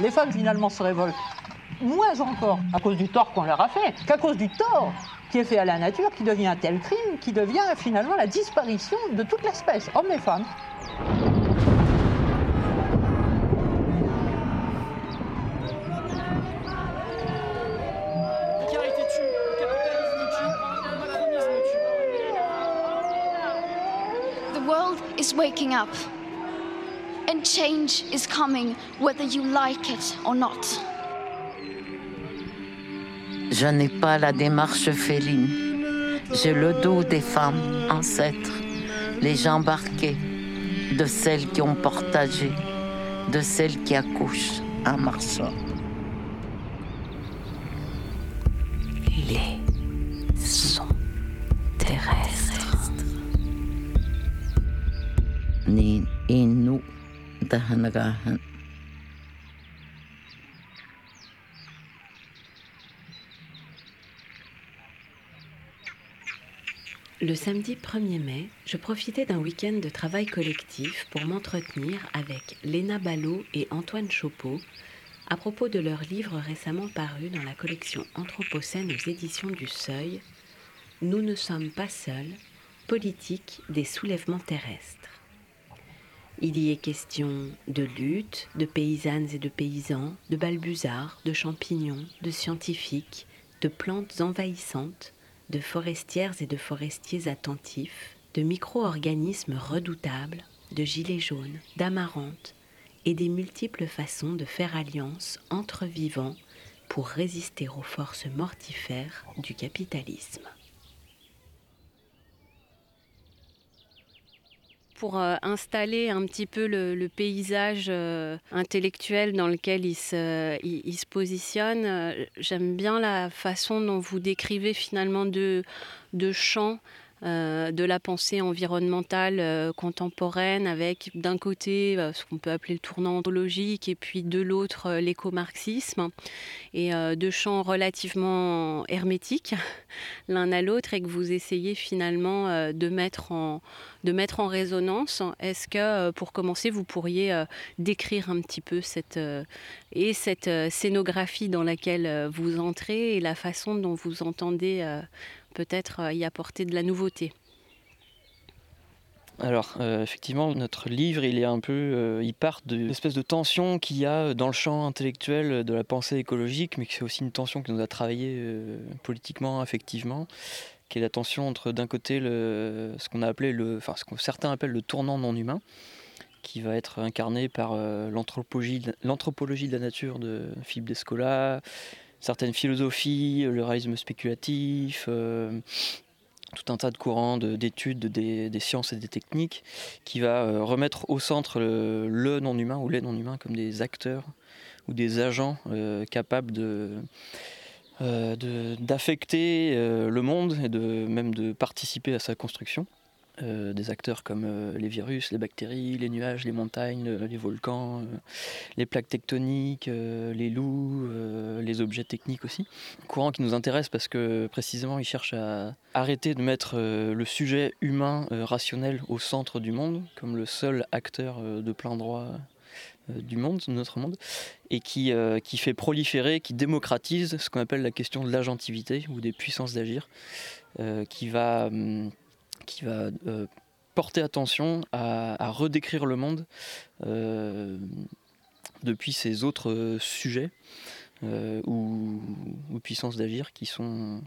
Les femmes finalement se révoltent moins encore à cause du tort qu'on leur a fait qu'à cause du tort qui est fait à la nature, qui devient un tel crime, qui devient finalement la disparition de toute l'espèce, hommes et femmes. The world is waking up. And change is coming whether you like it or not. Je n'ai pas la démarche féline. J'ai le dos des femmes ancêtres, les jambes arquées, de celles qui ont partagé, de celles qui accouchent en marchant. Les sons terrestres. Ni Le samedi 1er mai, je profitais d'un week-end de travail collectif pour m'entretenir avec Léna Ballot et Antoine Chopeau à propos de leur livre récemment paru dans la collection Anthropocène aux éditions du Seuil, Nous ne sommes pas seuls, politique des soulèvements terrestres. Il y est question de lutte, de paysannes et de paysans, de balbuzards, de champignons, de scientifiques, de plantes envahissantes, de forestières et de forestiers attentifs, de micro-organismes redoutables, de gilets jaunes, d'amarante, et des multiples façons de faire alliance entre vivants pour résister aux forces mortifères du capitalisme. Pour euh, installer un petit peu le, paysage euh, intellectuel dans lequel il se, il, il se positionne. Euh, J'aime bien la façon dont vous décrivez finalement deux, deux champs. Euh, de la pensée environnementale euh, contemporaine avec d'un côté euh, ce qu'on peut appeler le tournant ontologique et puis de l'autre l'éco-marxisme et deux champs relativement hermétiques l'un à l'autre et que vous essayez finalement de mettre en de mettre en résonance. Est-ce que, pour commencer, vous pourriez décrire un petit peu cette, et cette scénographie dans laquelle vous entrez et la façon dont vous entendez peut-être euh, y apporter de la nouveauté. Alors, euh, effectivement, notre livre, il est un peu, euh, il part de l'espèce de tension qu'il y a dans le champ intellectuel de la pensée écologique, mais que c'est aussi une tension qui nous a travaillé politiquement, affectivement, qui est la tension entre d'un côté ce qu'on a appelé le, enfin ce que certains appellent le tournant non humain, qui va être incarné par l'anthropologie, l'anthropologie de la nature de Philippe Descola, certaines philosophies, le réalisme spéculatif. euh, tout un tas de courants de- d'études de- des, sciences et des techniques qui va euh, remettre au centre le, non-humain ou les non-humains comme des acteurs ou des agents euh, capables d'affecter le monde et même de participer à sa construction. Euh, des acteurs comme euh, les virus, les bactéries, les nuages, les montagnes, euh, les volcans, les plaques tectoniques, les loups, les objets techniques aussi. Courant qui nous intéresse parce que précisément il cherche à arrêter de mettre le sujet humain rationnel au centre du monde comme le seul acteur de plein droit du monde, de notre monde, et qui, qui fait proliférer, qui démocratise ce qu'on appelle la question de l'agentivité ou des puissances d'agir, qui va, hum, qui va euh, porter attention à, redécrire le monde euh, depuis ces autres euh, sujets ou, puissances d'agir qui sont,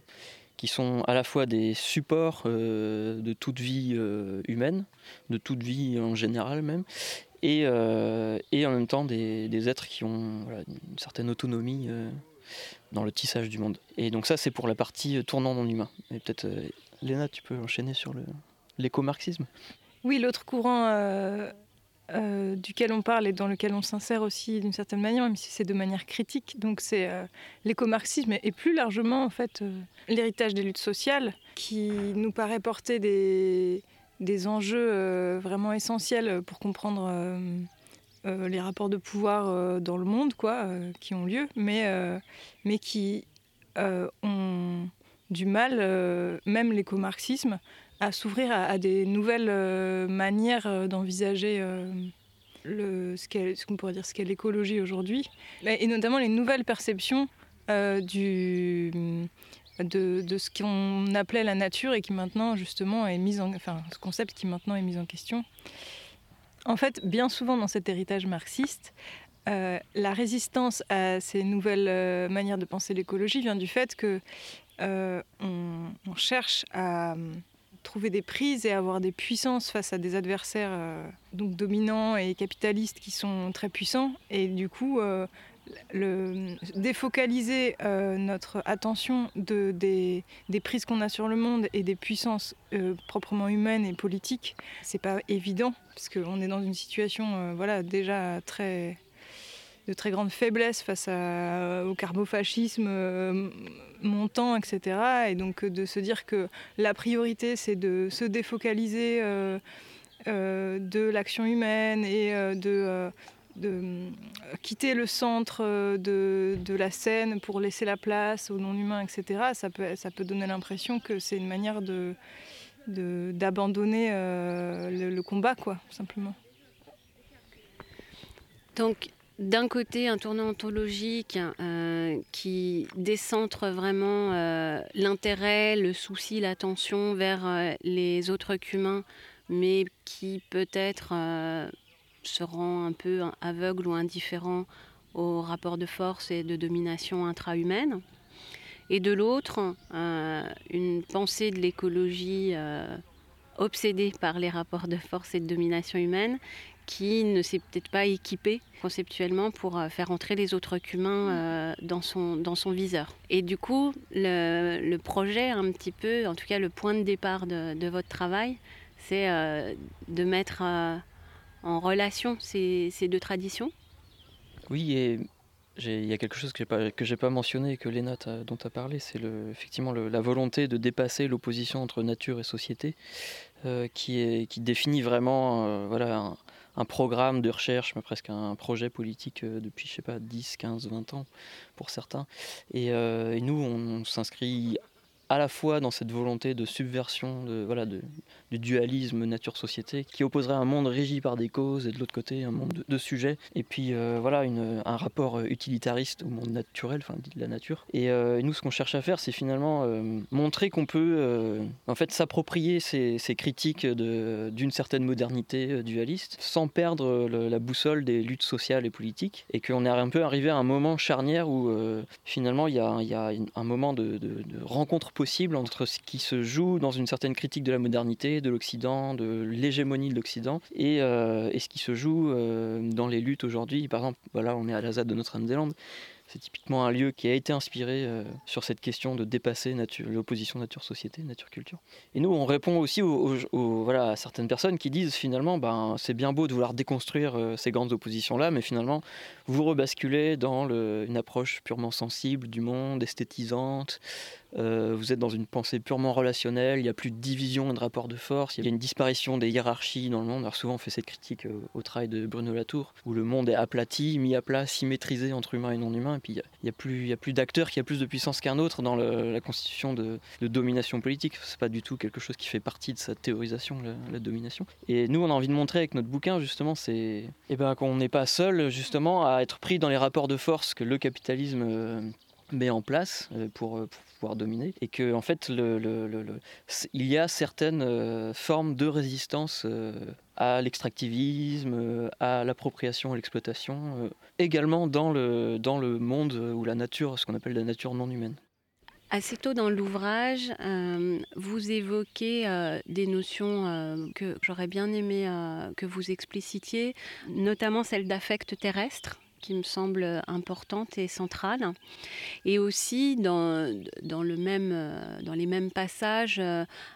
à la fois des supports de toute vie humaine, de toute vie en général même, et, en même temps des, êtres qui ont une certaine autonomie dans le tissage du monde. Et donc ça c'est pour la partie tournant non humain. Et peut-être Léna tu peux enchaîner sur l'éco-marxisme? Oui, l'autre courant euh, euh, duquel on parle et dans lequel on s'insère aussi d'une certaine manière, même si c'est de manière critique, donc c'est euh, l'éco-marxisme et plus largement en fait euh, l'héritage des luttes sociales qui nous paraît porter des, enjeux vraiment essentiels pour comprendre les rapports de pouvoir dans le monde quoi, qui ont lieu, mais, qui ont du mal, euh, même l'éco-marxisme, à s'ouvrir à, des nouvelles euh, manières euh, d'envisager ce qu'on pourrait dire ce qu'est l'écologie aujourd'hui, et notamment les nouvelles perceptions de, ce qu'on appelait la nature et qui maintenant justement est mise en, enfin, ce concept qui maintenant est mis en question. En fait, bien souvent dans cet héritage marxiste, la résistance à ces nouvelles manières de penser l'écologie vient du fait que on, on, cherche à trouver des prises et avoir des puissances face à des adversaires donc dominants et capitalistes qui sont très puissants. Et du coup le, défocaliser euh, notre attention de, des, des, prises qu'on a sur le monde et des puissances euh, proprement humaines et politiques, c'est pas évident, parce qu'on est dans une situation euh, voilà, déjà très, de très grande faiblesse face à, au carbofascisme montant, etc. Et donc de se dire que la priorité, c'est de se défocaliser de l'action humaine et de euh, quitter le centre euh, de, la scène pour laisser la place aux non-humains, etc., ça peut, donner l'impression que c'est une manière d'abandonner euh, le, le, combat, quoi, simplement. Donc, d'un côté, un tournant ontologique euh, qui décentre vraiment euh, l'intérêt, le souci, l'attention vers euh, les autres qu'humains, mais qui peut-être se rend un peu aveugle ou indifférent aux rapports de force et de domination intra-humaine. Et de l'autre, une pensée de l'écologie obsédée par les rapports de force et de domination humaine qui ne s'est peut-être pas équipée conceptuellement pour euh, faire entrer les autres qu'humains euh, dans, son, dans son viseur. Et du coup, le, le, projet, un petit peu, en tout cas le point de départ de, de votre travail, c'est euh, de mettre en relation ces, ces deux traditions Oui, et il y a quelque chose que je n'ai pas mentionné que Léna dont tu as parlé, c'est effectivement la volonté de dépasser l'opposition entre nature et société, qui, est, qui définit vraiment voilà, un, programme de recherche, mais presque un projet politique euh, depuis, je sais pas, 10, 15, 20 ans pour certains. Et, euh, et nous, on, on s'inscrit à la fois dans cette volonté de subversion de, voilà, de, du dualisme nature-société qui opposerait un monde régi par des causes et de l'autre côté un monde de, de sujets et puis euh, voilà une, un rapport utilitariste au monde naturel, enfin de la nature. Et euh, nous ce qu'on cherche à faire c'est finalement euh, montrer qu'on peut euh, en fait s'approprier ces, ces, critiques d'une certaine modernité euh, dualiste sans perdre la boussole des luttes sociales et politiques et qu'on est un peu arrivé à un moment charnière où euh, finalement il y a, y a, un moment de, de, de rencontre possible entre ce qui se joue dans une certaine critique de la modernité, de l'Occident, de l'hégémonie de l'Occident, et, euh, ce qui se joue euh, dans les luttes aujourd'hui. Par exemple, voilà, on est à la ZAD de Notre-Dame-des-Landes. C'est typiquement un lieu qui a été inspiré euh, sur cette question de dépasser l'opposition nature-société, nature-culture. Et nous, on répond aussi aux, voilà, à certaines personnes qui disent finalement, ben, c'est bien beau de vouloir déconstruire ces grandes oppositions-là, mais finalement, vous rebasculez dans une approche purement sensible du monde, esthétisante, euh, vous êtes dans une pensée purement relationnelle, il n'y a plus de division et de rapport de force, il y a une disparition des hiérarchies dans le monde. Alors souvent on fait cette critique euh, au travail de Bruno Latour, où le monde est aplati, mis à plat, symétrisé entre humains et non humains, et puis il n'y a, plus, d'acteurs qui a plus de puissance qu'un autre dans la constitution de, domination politique. C'est pas du tout quelque chose qui fait partie de sa théorisation, la, la, domination. Et nous on a envie de montrer avec notre bouquin justement, c'est eh ben, qu'on n'est pas seul justement à être pris dans les rapports de force que le capitalisme euh, met en place euh, pour, pour pouvoir dominer et que en fait il y a certaines euh, formes de résistance euh, à l'extractivisme, euh, à l'appropriation et l'exploitation, euh, également dans le, dans le monde où la nature, ce qu'on appelle la nature non humaine. Assez tôt dans l'ouvrage, euh, vous évoquez euh, des notions euh, que j'aurais bien aimé que vous explicitiez, notamment celle d'affect terrestre qui me semble importante et centrale. Et aussi, dans, dans, le même, dans les mêmes passages,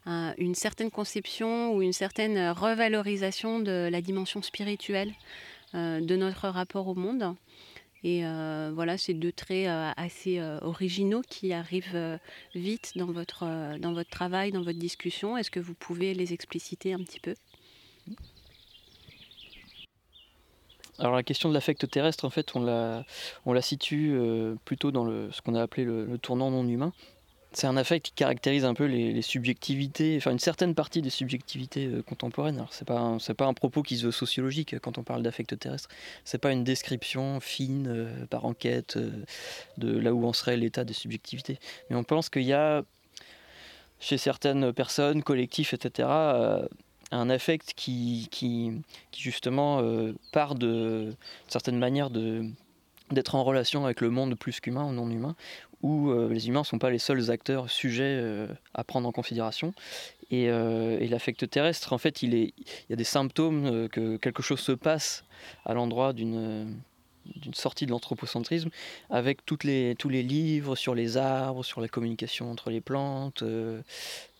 une certaine conception ou une certaine revalorisation de la dimension spirituelle de notre rapport au monde. Et euh, voilà, c'est deux traits euh, assez euh, originaux qui arrivent euh, vite dans votre, euh, dans votre travail, dans votre discussion. Est-ce que vous pouvez les expliciter un petit peu? Alors la question de l'affect terrestre, en fait, on la, situe euh, plutôt dans ce qu'on a appelé le, tournant non humain. c'est un affect qui caractérise un peu les, subjectivités, enfin une certaine partie des subjectivités euh, contemporaines. Alors c'est pas c'est pas un propos qui se veut sociologique quand on parle d'affect terrestre. C'est pas une description fine euh, par enquête euh, de là où en serait l'état des subjectivités. Mais on pense qu'il y a chez certaines personnes, collectifs, etc. un affect qui, justement part de certaines manières d'être en relation avec le monde plus qu'humain ou non humain, où euh, les humains ne sont pas les seuls acteurs sujets euh, à prendre en considération. Et, euh, et l'affect terrestre, en fait, il y a des symptômes que quelque chose se passe à l'endroit d'une d'une sortie de l'anthropocentrisme avec toutes les, tous les livres sur les arbres, sur la communication entre les plantes. Euh,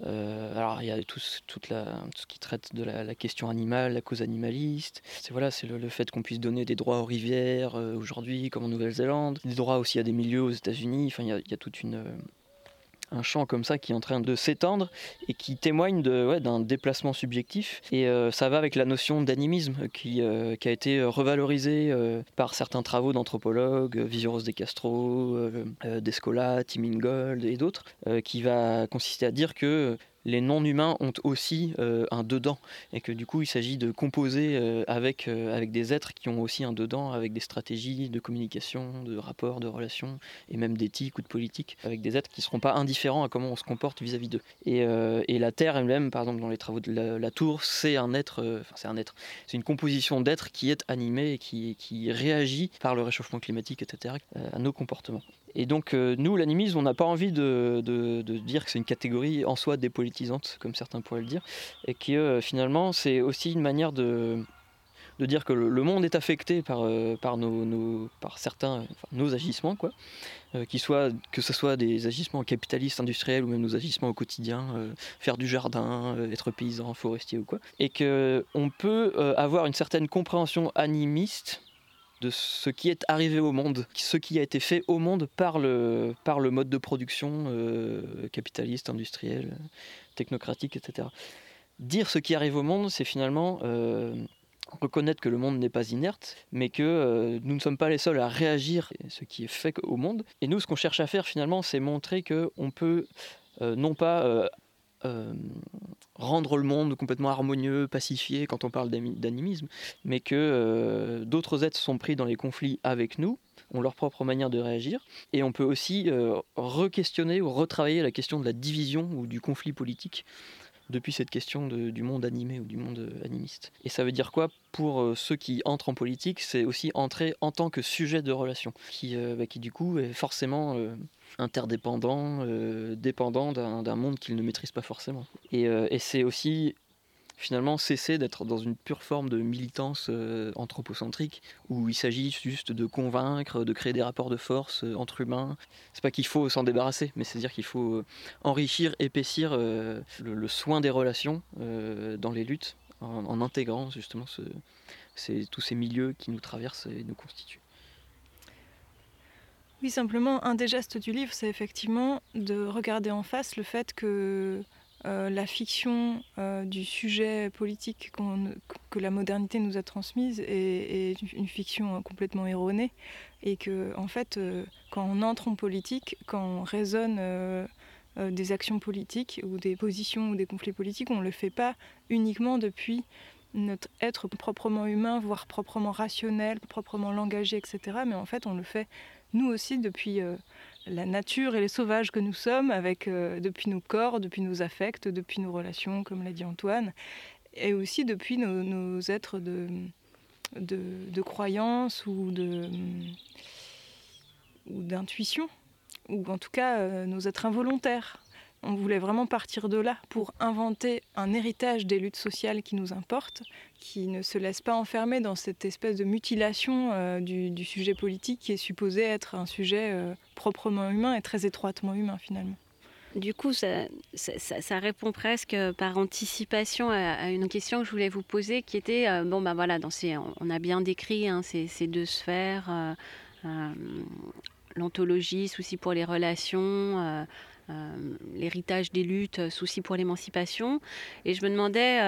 euh, alors il y a tout, toute la, tout ce qui traite de la, question animale, la cause animaliste. C'est voilà, c'est le, fait qu'on puisse donner des droits aux rivières euh, aujourd'hui, comme en Nouvelle-Zélande, des droits aussi à des milieux aux États-Unis. Enfin, il y a, il y a toute une un champ comme ça qui est en train de s'étendre et qui témoigne de, d'un déplacement subjectif. Et euh, ça va avec la notion d'animisme qui, euh, a été revalorisée euh, par certains travaux d'anthropologues, Visioros de Castro, Descola, Tim Ingold et d'autres, qui va consister à dire que les non-humains ont aussi euh, un dedans et que du coup il s'agit de composer euh, avec, euh, avec des êtres qui ont aussi un dedans, avec des stratégies de communication, de rapports, de relations et même d'éthique ou de politique, avec des êtres qui ne seront pas indifférents à comment on se comporte vis-à-vis d'eux. Et, la Terre elle-même, par exemple dans les travaux de la, Tour, c'est un être, enfin c'est un être, c'est une composition d'êtres qui est animée et qui, qui réagit par le réchauffement climatique, etc., à nos comportements. Et donc, euh, nous, l'animisme, on n'a pas envie de, dire que c'est une catégorie en soi dépolitisante, comme certains pourraient le dire, et que euh, finalement, c'est aussi une manière de, dire que le, monde est affecté par, euh, par, nos, certains, nos agissements, quoi. soient, que ce soit des agissements capitalistes, industriels, ou même nos agissements au quotidien, faire du jardin, être paysan, forestier ou quoi. Et qu'on peut avoir une certaine compréhension animiste de ce qui est arrivé au monde, ce qui a été fait au monde par le, par le mode de production euh, capitaliste, industriel, technocratique, etc. Dire ce qui arrive au monde, c'est finalement euh, reconnaître que le monde n'est pas inerte, mais que euh, nous ne sommes pas les seuls à réagir à ce qui est fait au monde. Et nous, ce qu'on cherche à faire finalement, c'est montrer qu'on peut non pas rendre le monde complètement harmonieux, pacifié quand on parle d'animisme, mais que euh, d'autres êtres sont pris dans les conflits avec nous, ont leur propre manière de réagir, et on peut aussi euh, re-questionner ou retravailler la question de la division ou du conflit politique depuis cette question du monde animé ou du monde animiste. Et ça veut dire quoi pour ceux qui entrent en politique C'est aussi entrer en tant que sujet de relation, qui, bah, qui du coup est forcément interdépendant, euh, dépendant d'un monde qu'ils ne maîtrisent pas forcément. Et, euh, et c'est aussi finalement cesser d'être dans une pure forme de militance euh, anthropocentrique où il s'agit juste de convaincre, de créer des rapports de force entre humains. C'est pas qu'il faut s'en débarrasser, mais c'est-à-dire qu'il faut enrichir, épaissir le, soin des relations dans les luttes en, intégrant justement tous ces milieux qui nous traversent et nous constituent. Oui, simplement, un des gestes du livre, c'est effectivement de regarder en face le fait que euh, la fiction euh, du sujet politique que la modernité nous a transmise est, une fiction complètement erronée et que, en fait, euh, quand on entre en politique, quand on raisonne des actions politiques ou des positions ou des conflits politiques, on ne le fait pas uniquement depuis notre être proprement humain, voire proprement rationnel, proprement langagé, etc. Mais en fait, on le fait nous aussi depuis euh, la nature et les sauvages que nous sommes, avec, euh, depuis nos corps, depuis nos affects, depuis nos relations, comme l'a dit Antoine, et aussi depuis nos, êtres de, de, croyance ou d'intuition, ou en tout cas euh, nos êtres involontaires. On voulait vraiment partir de là pour inventer un héritage des luttes sociales qui nous importent, qui ne se laisse pas enfermer dans cette espèce de mutilation euh, du, sujet politique qui est supposé être un sujet euh, proprement humain et très étroitement humain finalement. Du coup, ça, répond presque par anticipation à, une question que je voulais vous poser, qui était euh, bon ben voilà, on a bien décrit hein, ces, deux sphères, l'anthologie, souci pour les relations, l'héritage des luttes, soucis pour l'émancipation. Et je me demandais,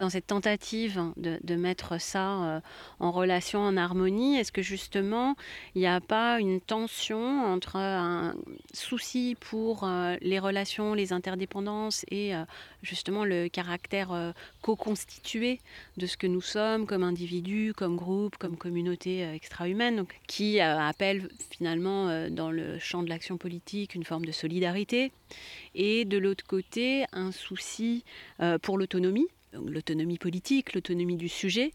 dans cette tentative de, mettre ça en relation, en harmonie, est-ce que justement, il n'y a pas une tension entre un souci pour les relations, les interdépendances et justement le caractère co-constitué de ce que nous sommes comme individus, comme groupe, comme communauté extra-humaine, qui appelle finalement dans le champ de l'action politique une forme de solidarité, et de l'autre côté un souci euh, pour l'autonomie, l'autonomie politique, l'autonomie du sujet,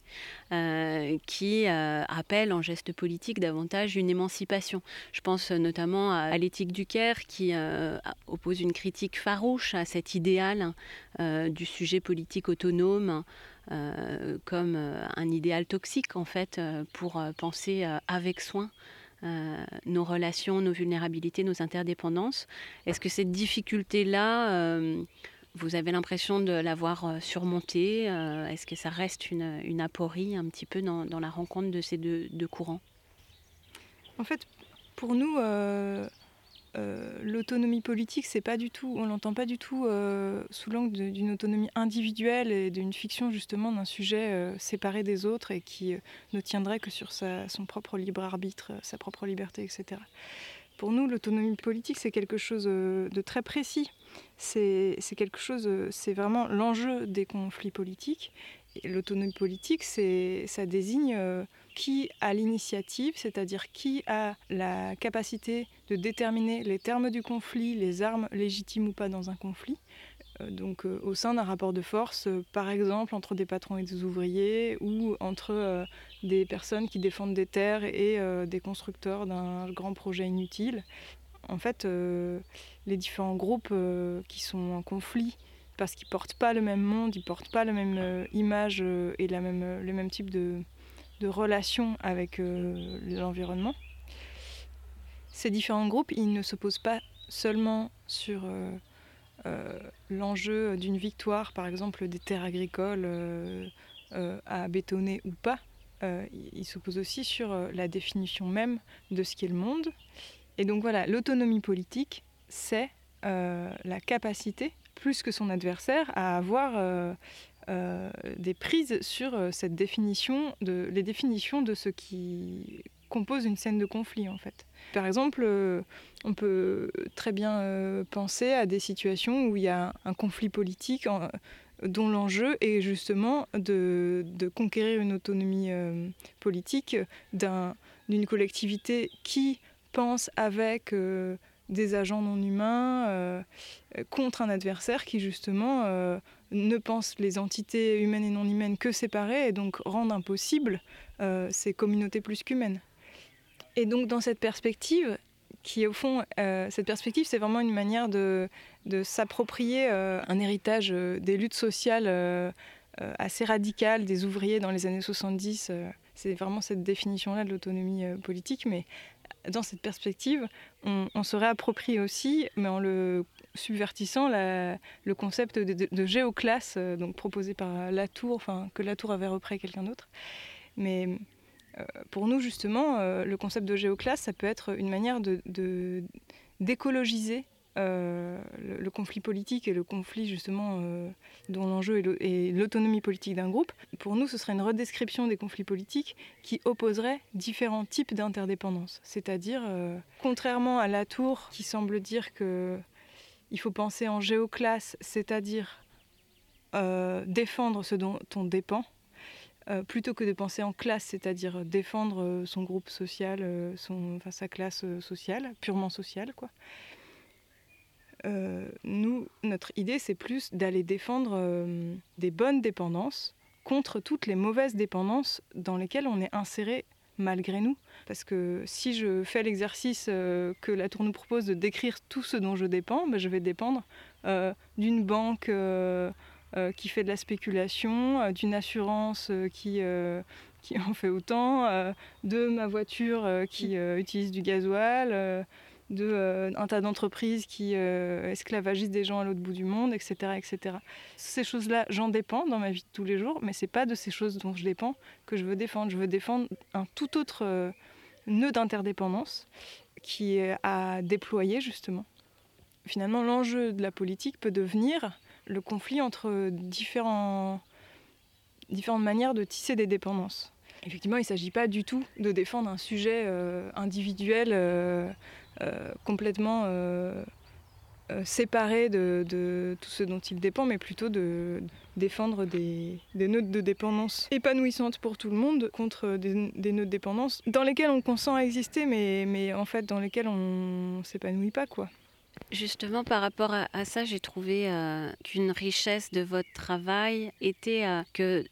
euh, qui euh, appelle en geste politique davantage une émancipation. Je pense notamment à, l'éthique du Caire qui oppose une critique farouche à cet idéal du sujet politique autonome. comme un idéal toxique en fait pour penser avec soin euh, nos relations, nos vulnérabilités, nos interdépendances. Est-ce que cette difficulté-là, euh, vous avez l'impression de l'avoir euh, surmontée Est-ce que ça reste une, aporie un petit peu dans, la rencontre de ces deux, courants? En fait, pour nous, euh, l'autonomie politique, c'est pas du tout, on l'entend pas du tout euh, sous l'angle d'une autonomie individuelle et d'une fiction justement d'un sujet euh, séparé des autres et qui ne tiendrait que sur son propre libre arbitre, sa propre liberté, etc. Pour nous, l'autonomie politique, c'est quelque chose de très précis. C'est quelque chose, c'est vraiment l'enjeu des conflits politiques. L'autonomie politique, ça désigne qui a l'initiative, c'est-à-dire qui a la capacité de déterminer les termes du conflit, les armes légitimes ou pas dans un conflit. Euh, donc euh, au sein d'un rapport de force, euh, par exemple entre des patrons et des ouvriers, ou entre des personnes qui défendent des terres et des constructeurs d'un grand projet inutile. En fait, les différents groupes qui sont en conflit, parce qu'ils portent pas le même monde, ils portent pas la même image et le même type de, de relation avec l'environnement. Ces différents groupes, ils ne s'opposent pas seulement sur l'enjeu d'une victoire, par exemple des terres agricoles à bétonner ou pas. ils s'opposent aussi sur la définition même de ce qu'est le monde. Et donc voilà, l'autonomie politique, c'est la capacité, plus que son adversaire, à avoir euh, des prises sur euh, cette définition de, les définitions de ce qui compose une scène de conflit en fait. Par exemple, euh, on peut très bien penser à des situations où il y a un conflit politique dont l'enjeu est justement de, conquérir une autonomie politique d'une collectivité qui pense avec des agents non humains contre un adversaire qui justement ne pensent les entités humaines et non humaines que séparées et donc rendent impossible euh, ces communautés plus qu'humaines. Et donc dans cette perspective, qui au fond, euh, cette perspective, c'est vraiment une manière de, s'approprier euh, un héritage des luttes sociales assez radicales des ouvriers dans les années 70. c'est vraiment cette définition-là de l'autonomie politique, mais dans cette perspective, on, se réapproprie aussi, mais en le subvertissant le concept de, géoclasse euh, donc proposé par Latour, que Latour avait repris quelqu'un d'autre. Mais euh, pour nous justement, euh, le concept de géoclasse, ça peut être une manière d'écologiser le, conflit politique et le conflit justement dont l'enjeu est l'autonomie politique d'un groupe. Pour nous, ce serait une redescription des conflits politiques qui opposerait différents types d'interdépendance. C'est-à-dire, contrairement à Latour qui semble dire que il faut penser en géoclasse, c'est-à-dire euh, défendre ce dont on dépend, euh, plutôt que de penser en classe, c'est-à-dire défendre euh, son groupe social, son, enfin, sa classe sociale, purement sociale. Quoi. nous, notre idée, c'est plus d'aller défendre des bonnes dépendances contre toutes les mauvaises dépendances dans lesquelles on est inséré malgré nous. Parce que si je fais l'exercice euh, que la Tour nous propose de décrire tout ce dont je dépends, ben, je vais dépendre euh, d'une banque euh, qui fait de la spéculation, d'une assurance qui, qui en fait autant, de ma voiture qui utilise du gasoil de euh, un tas d'entreprises qui euh, esclavagisent des gens à l'autre bout du monde, etc., etc. Ces choses-là, j'en dépends dans ma vie de tous les jours, mais c'est pas de ces choses dont je dépends que je veux défendre. Je veux défendre un tout autre euh, nœud d'interdépendance qui est à déployer justement. finalement l'enjeu de la politique peut devenir le conflit entre différentes manières de tisser des dépendances. Effectivement, il ne s'agit pas du tout de défendre un sujet euh, individuel euh, euh, complètement séparé de, tout ce dont il dépend, mais plutôt de défendre des, notes de dépendance épanouissantes pour tout le monde contre des, des nœuds de dépendance dans lesquels on consent à exister, mais, mais en fait dans lesquels on ne s'épanouit pas. quoi. Justement, par rapport à, ça, j'ai trouvé qu'une richesse de votre travail était que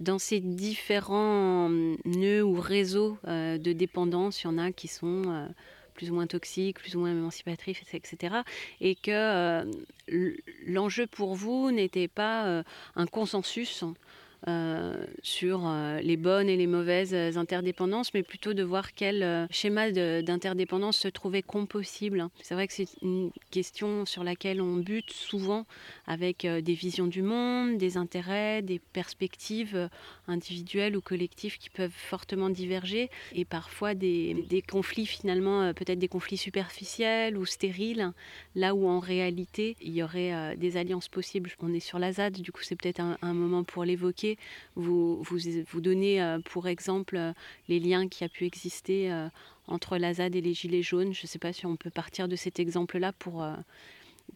dans ces différents nœuds ou réseaux euh, de dépendance, il y en a qui sont euh, plus ou moins toxiques, plus ou moins émancipatrices, etc. Et que euh, l'enjeu pour vous n'était pas un consensus euh, sur euh, les bonnes et les mauvaises interdépendances, mais plutôt de voir quel euh, schéma d'interdépendance se trouvait compossible. C'est vrai que c'est une question sur laquelle on bute souvent avec des visions du monde, des intérêts, des perspectives individuelles ou collectives qui peuvent fortement diverger et parfois des, des conflits finalement, peut-être des conflits superficiels ou stériles, là où en réalité il y aurait des alliances possibles. On est sur la ZAD, du coup c'est peut-être un moment pour l'évoquer vous, vous, donnez euh, pour exemple euh, les liens qui a pu exister euh, entre la ZAD et les Gilets jaunes. Je ne sais pas si on peut partir de cet exemple-là pour,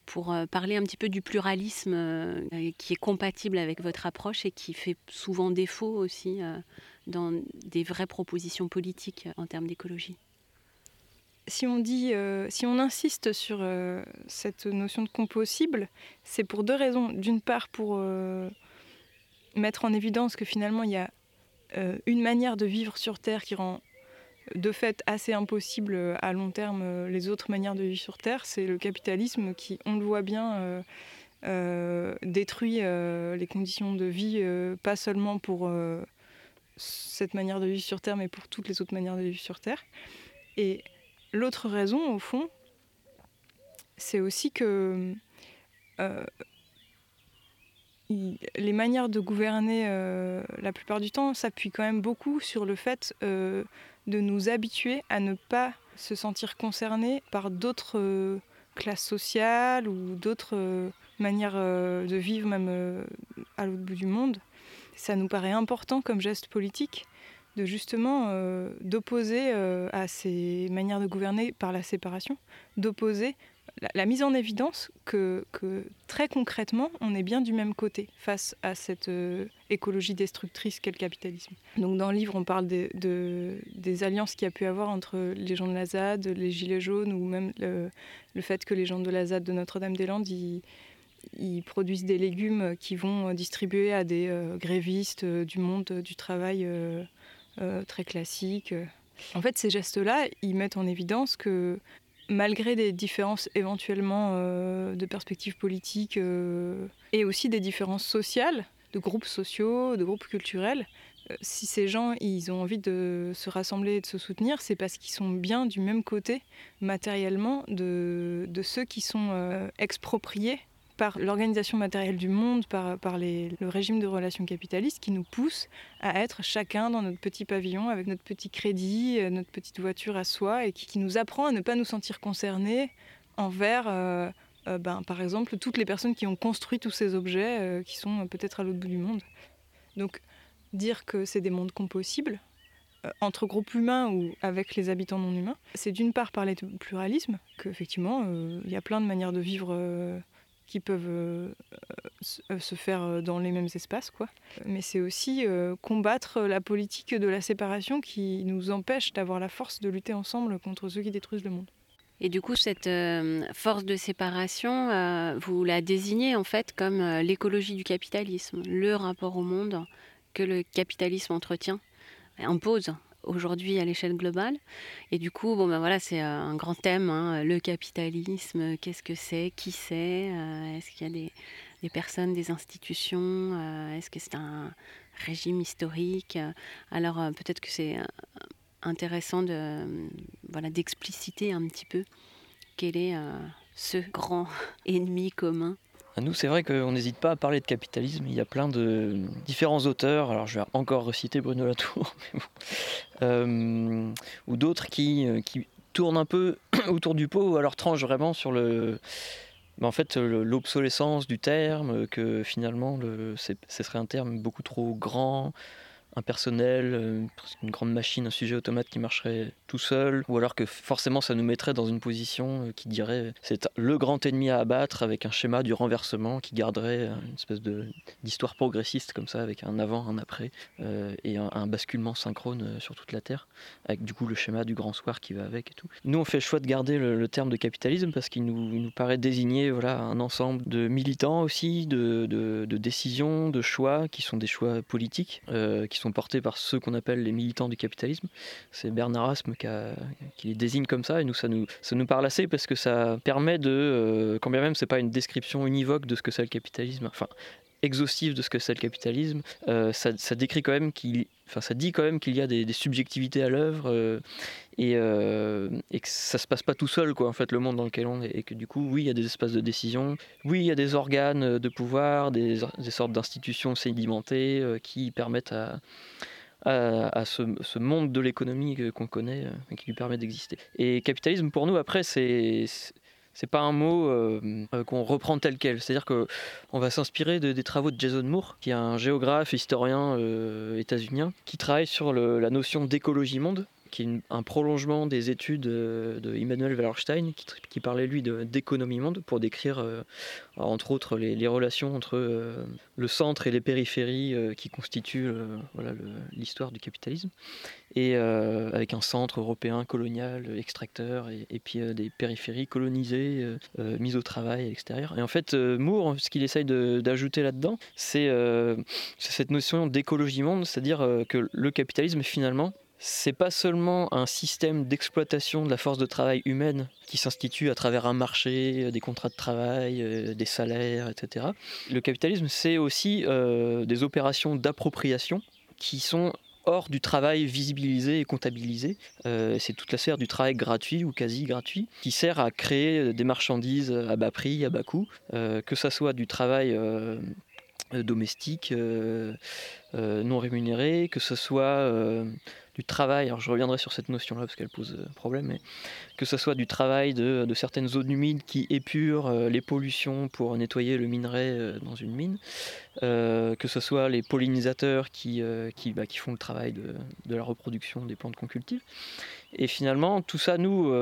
pour parler un petit peu du pluralisme qui est compatible avec votre approche et qui fait souvent défaut aussi dans des vraies propositions politiques en termes d'écologie si on dit, si on insiste sur cette notion de compossible, c'est pour deux raisons. D'une part, pour mettre en évidence que finalement il y a euh, une manière de vivre sur Terre qui rend de fait assez impossible euh, à long terme euh, les autres manières de vivre sur Terre, c'est le capitalisme qui, on le voit bien, détruit les conditions de vie, pas seulement pour cette manière de vivre sur Terre, mais pour toutes les autres manières de vivre sur Terre. Et l'autre raison, au fond, c'est aussi que les manières de gouverner, euh, la plupart du temps, s'appuient quand même beaucoup sur le fait euh, de nous habituer à ne pas se sentir concernés par d'autres euh, classes sociales ou d'autres manières de vivre, même à l'autre bout du monde. Ça nous paraît important comme geste politique de justement d'opposer à ces manières de gouverner par la séparation, d'opposer la, mise en évidence que, très concrètement, on est bien du même côté face à cette euh, écologie destructrice qu'est le capitalisme. Donc dans le livre, on parle des alliances qu'il y a pu avoir entre les gens de la ZAD, les Gilets jaunes, ou même le, fait que les gens de la ZAD de Notre-Dame-des-Landes, ils, produisent des légumes qui vont distribuer à des euh, grévistes euh, du monde du travail très classique. En fait, ces gestes-là, ils mettent en évidence que malgré des différences éventuellement euh, de perspectives politiques euh, et aussi des différences sociales, de groupes sociaux, de groupes culturels, euh, si ces gens ils ont envie de se rassembler et de se soutenir, c'est parce qu'ils sont bien du même côté matériellement de, de ceux qui sont expropriés par l'organisation matérielle du monde, par, le régime de relations capitalistes qui nous pousse à être chacun dans notre petit pavillon avec notre petit crédit, euh, notre petite voiture à soi et qui, nous apprend à ne pas nous sentir concernés envers, euh, euh, ben, par exemple, toutes les personnes qui ont construit tous ces objets qui sont peut-être à l'autre bout du monde. Donc, dire que c'est des mondes compossibles, entre groupes humains ou avec les habitants non humains, c'est d'une part parler de pluralisme, qu'effectivement, il y a plein de manières de vivre qui peuvent euh, euh, se faire euh, dans les mêmes espaces. Quoi. Mais c'est aussi combattre la politique de la séparation qui nous empêche d'avoir la force de lutter ensemble contre ceux qui détruisent le monde. Et du coup, cette force de séparation, vous la désignez en fait comme l'écologie du capitalisme, le rapport au monde que le capitalisme entretient, impose aujourd'hui à l'échelle globale. Et du coup, bon, ben voilà, c'est euh, un grand thème, hein, le capitalisme, qu'est-ce que c'est, qui c'est, euh, est-ce qu'il y a des, personnes, des institutions, euh, est-ce que c'est un régime historique Alors peut-être que c'est intéressant de, voilà, d'expliciter un petit peu quel est ce grand ennemi commun nous, c'est vrai qu'on n'hésite pas à parler de capitalisme. Il y a plein de différents auteurs, alors je vais encore reciter Bruno Latour, euh, ou d'autres qui, euh, qui tournent un peu autour du pot ou alors tranchent vraiment sur le, bah, en fait l'obsolescence du terme, que finalement ce serait un terme beaucoup trop grand, impersonnel, euh, une grande machine, un sujet automate qui marcherait tout seul, ou alors que forcément ça nous mettrait dans une position euh, qui dirait c'est le grand ennemi à abattre avec un schéma du renversement qui garderait une espèce d'histoire progressiste comme ça avec un avant, un après euh, et un, basculement synchrone sur toute la Terre avec du coup le schéma du grand soir qui va avec et tout. Nous on fait le choix de garder le, terme de capitalisme parce qu'il nous, nous, paraît désigner voilà, un ensemble de militants aussi, de, de, de, décisions, de choix qui sont des choix politiques, qui sont portés par ceux qu'on appelle les militants du capitalisme. C'est Bernard Asme qui, les désigne comme ça, et nous ça, nous, ça nous parle assez parce que ça permet de, euh, quand bien même c'est pas une description univoque de ce que c'est le capitalisme, enfin exhaustive de ce que c'est le capitalisme, euh, ça, décrit quand même qu'il, enfin ça dit quand même qu'il y a des, subjectivités à l'œuvre euh, et, et, que ça se passe pas tout seul quoi en fait le monde dans lequel on est et que du coup oui il y a des espaces de décision, oui il y a des organes de pouvoir, des, des sortes d'institutions sédimentées qui permettent à à, ce, ce, monde de l'économie qu'on connaît et qui lui permet d'exister. Et capitalisme, pour nous, après, c'est c'est pas un mot euh, euh, qu'on reprend tel quel. C'est-à-dire qu'on va s'inspirer de, des travaux de Jason Moore, qui est un géographe, historien euh, états-unien, qui travaille sur la notion d'écologie monde qui est un prolongement des études euh, de Immanuel Wallerstein, qui, parlait lui d'économie monde pour décrire, euh, entre autres, les, relations entre euh, le centre et les périphéries qui constituent l'histoire du capitalisme, et avec un centre européen colonial, extracteur, et, puis des périphéries colonisées, mises au travail à l'extérieur. Et en fait, Moore, ce qu'il essaye d'ajouter là-dedans, c'est cette notion d'écologie monde, c'est-à-dire que le capitalisme, finalement, c'est pas seulement un système d'exploitation de la force de travail humaine qui s'institue à travers un marché, euh, des contrats de travail, euh, des salaires, etc. Le capitalisme, c'est aussi euh, des opérations d'appropriation qui sont hors du travail visibilisé et comptabilisé. c'est toute la sphère du travail gratuit ou quasi gratuit qui sert à créer des marchandises à bas prix, à bas coût, que ce soit du travail domestique non rémunéré, que ce soit du travail, alors je reviendrai sur cette notion-là parce qu'elle pose euh, problème, mais que ce soit du travail de, certaines zones humides qui épurent euh, les pollutions pour nettoyer le minerai euh, dans une mine, que ce soit les pollinisateurs qui, bah, qui font le travail de, de, la reproduction des plantes qu'on cultive. Et finalement, tout ça, nous,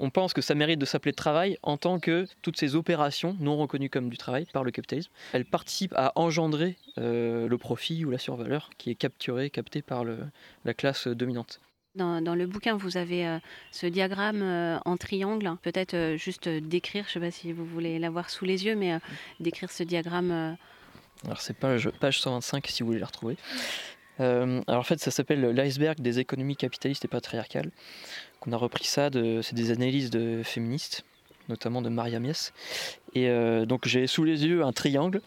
on pense que ça mérite de s'appeler travail en tant que toutes ces opérations non reconnues comme du travail par le capitalisme, elles participent à engendrer euh, le profit ou la survaleur qui est capturé, capté par la classe dominante. Dans, le bouquin, vous avez euh, ce diagramme euh, en triangle. Peut-être juste décrire, je ne sais pas si vous voulez l'avoir sous les yeux, mais décrire ce diagramme. Alors c'est page, page 125 si vous voulez la retrouver. alors en fait, ça s'appelle l'iceberg des économies capitalistes et patriarcales qu'on a repris ça, de, c'est des analyses de féministes, notamment de Maria Mies. Et euh, donc j'ai sous les yeux un triangle,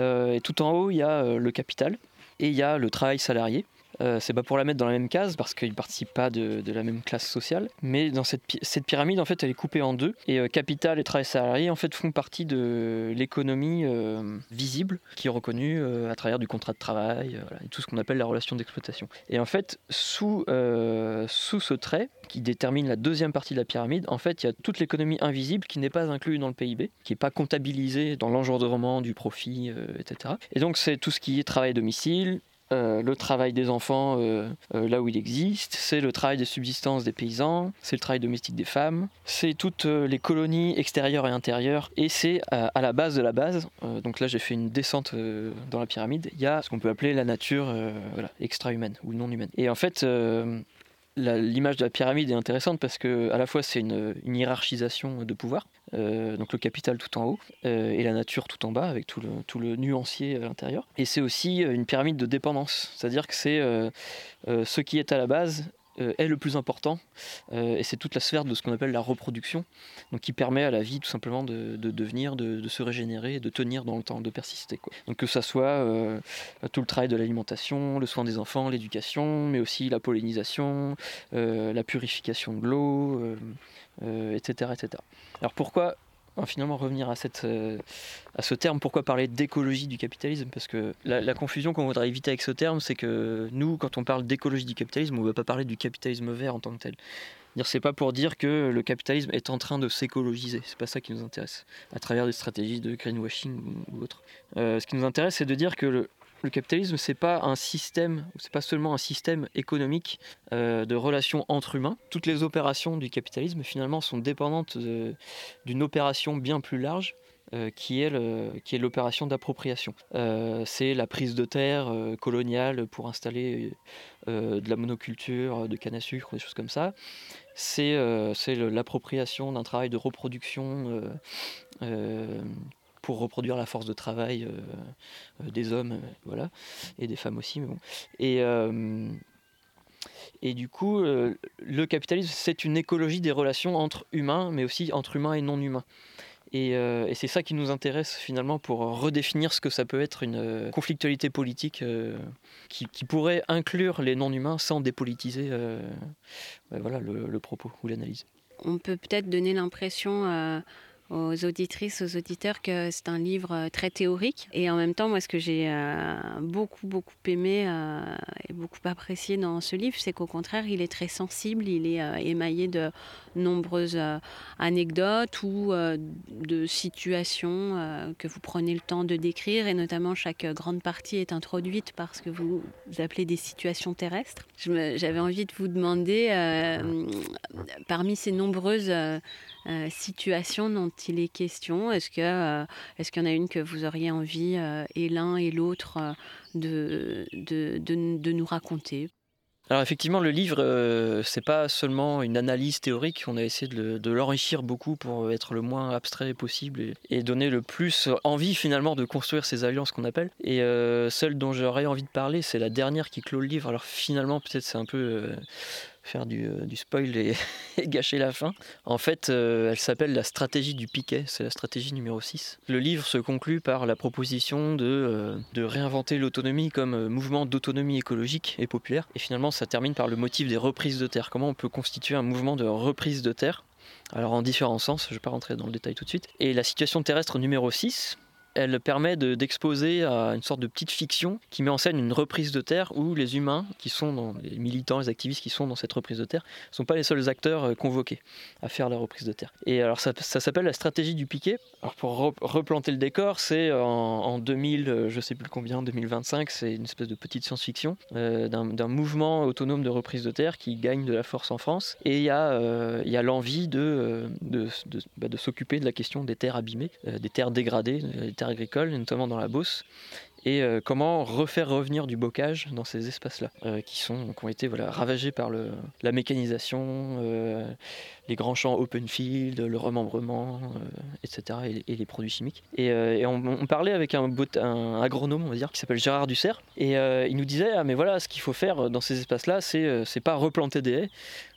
euh, et tout en haut il y a euh, le capital, et il y a le travail salarié. Euh, c'est pas pour la mettre dans la même case parce qu'ils participent pas de, la même classe sociale, mais dans cette, pyramide en fait elle est coupée en deux et euh, capital et travail salarié en fait font partie de l'économie euh, visible qui est reconnue à travers du contrat de travail et tout ce qu'on appelle la relation d'exploitation. Et en fait sous ce trait qui détermine la deuxième partie de la pyramide, en fait il y a toute l'économie invisible qui n'est pas inclue dans le PIB, qui n'est pas comptabilisée dans l'engendrement du profit, etc. Et donc c'est tout ce qui est travail domicile, euh, le travail des enfants euh, euh, là où il existe, c'est le travail de subsistance des paysans, c'est le travail domestique des femmes, c'est toutes les colonies extérieures et intérieures, et c'est à la base de la base, donc là j'ai fait une descente dans la pyramide, il y a ce qu'on peut appeler la nature extra-humaine ou non humaine. Et en fait, l'image de la pyramide est intéressante parce que à la fois c'est une, hiérarchisation de pouvoir, euh, donc le capital tout en haut euh, et la nature tout en bas avec tout le, nuancier à l'intérieur. Et c'est aussi une pyramide de dépendance, c'est-à-dire que c'est euh, ce qui est à la base euh, est le plus important. Euh, et c'est toute la sphère de ce qu'on appelle la reproduction, donc qui permet à la vie tout simplement de, devenir, de, se régénérer, de tenir dans le temps, de persister. Donc que ça soit euh, tout le travail de l'alimentation, le soin des enfants, l'éducation, mais aussi la pollinisation, la purification de l'eau, etc., etc. Alors pourquoi va finalement revenir à, cette, à ce terme. Pourquoi parler d'écologie du capitalisme? Parce que la, confusion qu'on voudrait éviter avec ce terme, c'est que nous, quand on parle d'écologie du capitalisme, on ne va pas parler du capitalisme vert en tant que tel. C'est pas pour dire que le capitalisme est en train de s'écologiser, c'est pas ça qui nous intéresse, à travers des stratégies de greenwashing ou, autre. ce qui nous intéresse, c'est de dire que le, le capitalisme, c'est pas un système, c'est pas seulement un système économique euh, de relations entre humains. Toutes les opérations du capitalisme, finalement, sont dépendantes d'une opération bien plus large. Euh, qui est l'opération d'appropriation. Euh, c'est la prise de terre coloniale pour installer de la monoculture, de canne à sucre, des choses comme ça. C'est l'appropriation d'un travail de reproduction pour reproduire la force de travail euh, euh, des hommes, euh, voilà, et des femmes aussi. Mais bon. Et et du coup, le capitalisme, c'est une écologie des relations entre humains, mais aussi entre humains et non humains. Et, c'est ça qui nous intéresse finalement pour redéfinir ce que ça peut être une conflictualité politique qui, pourrait inclure les non-humains sans dépolitiser voilà, le, le, propos ou l'analyse. On peut peut-être donner l'impression aux auditrices, aux auditeurs que c'est un livre euh, très théorique. Et en même temps, moi, ce que j'ai euh, beaucoup, beaucoup aimé euh, et beaucoup apprécié dans ce livre, c'est qu'au contraire, il est très sensible, il est émaillé de nombreuses anecdotes ou de situations que vous prenez le temps de décrire. Et notamment, chaque grande partie est introduite par ce que vous appelez des situations terrestres. J'avais envie de vous demander, parmi ces nombreuses euh, situation dont il est question Est-ce que euh, est-ce qu'il y en a une que vous auriez envie, euh, et l'un et l'autre, de, de, de, nous raconter? Alors effectivement, le livre, ce c'est pas seulement une analyse théorique. On a essayé de, l'enrichir beaucoup pour être le moins abstrait possible et, donner le plus envie finalement de construire ces alliances qu'on appelle. Et celle dont j'aurais envie de parler, c'est la dernière qui clôt le livre. Alors finalement, peut-être c'est un peu faire du, euh, spoil et, gâcher la fin. En fait, euh, elle s'appelle la stratégie du piquet, c'est la stratégie numéro 6. Le livre se conclut par la proposition de, euh, de réinventer l'autonomie comme mouvement d'autonomie écologique et populaire. Et finalement, ça termine par le motif des reprises de terre. Comment on peut constituer un mouvement de reprise de terre? Alors en différents sens, je ne vais pas rentrer dans le détail tout de suite. Et la situation terrestre numéro 6, elle permet d'exposer à une sorte de petite fiction qui met en scène une reprise de terre où les humains qui sont les militants, les activistes qui sont dans cette reprise de terre ne sont pas les seuls acteurs euh, convoqués à faire la reprise de terre. Et alors ça, s'appelle la stratégie du piquet. Alors pour replanter le décor, c'est en, 2000, euh, je sais plus combien, 2025, c'est une espèce de petite science-fiction euh, d'un mouvement autonome de reprise de terre qui gagne de la force en France. Et il y a, l'envie bah, de s'occuper de la question des terres abîmées, des terres dégradées, terres notamment dans la Beauce, et euh, comment refaire revenir du bocage dans ces espaces-là, euh, qui, qui ont été voilà, ravagés par le, la mécanisation, euh, les grands champs open field, le remembrement, etc., et, les produits chimiques. Et, on, parlait avec un, agronome, on va dire, qui s'appelle Gérard Dussert, et il nous disait, ah mais voilà, ce qu'il faut faire dans ces espaces-là, c'est pas replanter des haies,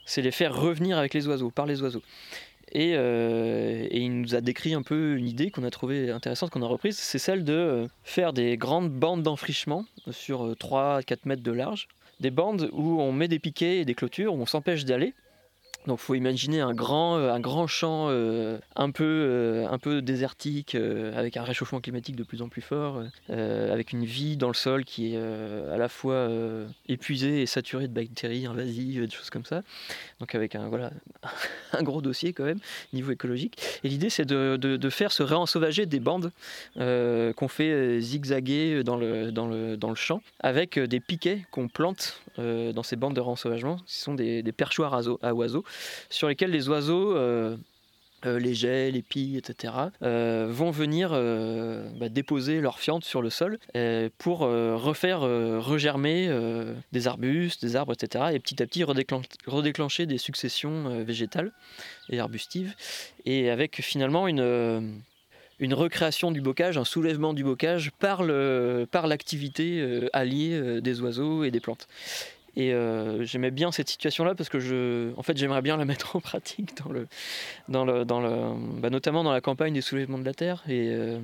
c'est les faire revenir avec les oiseaux, par les oiseaux. Euh, et, il nous a décrit un peu une idée qu'on a trouvée intéressante, qu'on a reprise, c'est celle de euh, faire des grandes bandes d'enfrichement sur 3-4 euh, mètres de large. Des bandes où on met des piquets et des clôtures, où on s'empêche d'aller, donc faut imaginer un grand, euh, un grand champ euh, un, peu, euh, un peu désertique, avec un réchauffement climatique de plus en plus fort, avec une vie dans le sol qui est à la fois épuisée et saturée de bactéries invasives, des choses comme ça. Donc avec un, voilà, un gros dossier quand même, niveau écologique. Et l'idée c'est de, de, faire se réensauvager des bandes qu'on fait zigzaguer dans le, dans, le, dans le champ, avec des piquets qu'on plante dans ces bandes de réensauvagement. Ce sont des perchoirs à oiseaux sur lesquels les oiseaux, euh, euh, les jets, les pies, etc., euh, vont venir bah, déposer leurs fientes sur le sol pour refaire regermer des arbustes, des arbres, etc., et petit à petit redéclencher des successions végétales et arbustives, et avec finalement une une recréation du bocage, un soulèvement du bocage par l'activité alliée des oiseaux et des plantes. Et euh, j'aimais bien cette situation-là parce que en fait, j'aimerais bien la mettre en pratique dans le, dans le, dans le, bah, notamment dans la campagne des soulèvements de la terre et euh,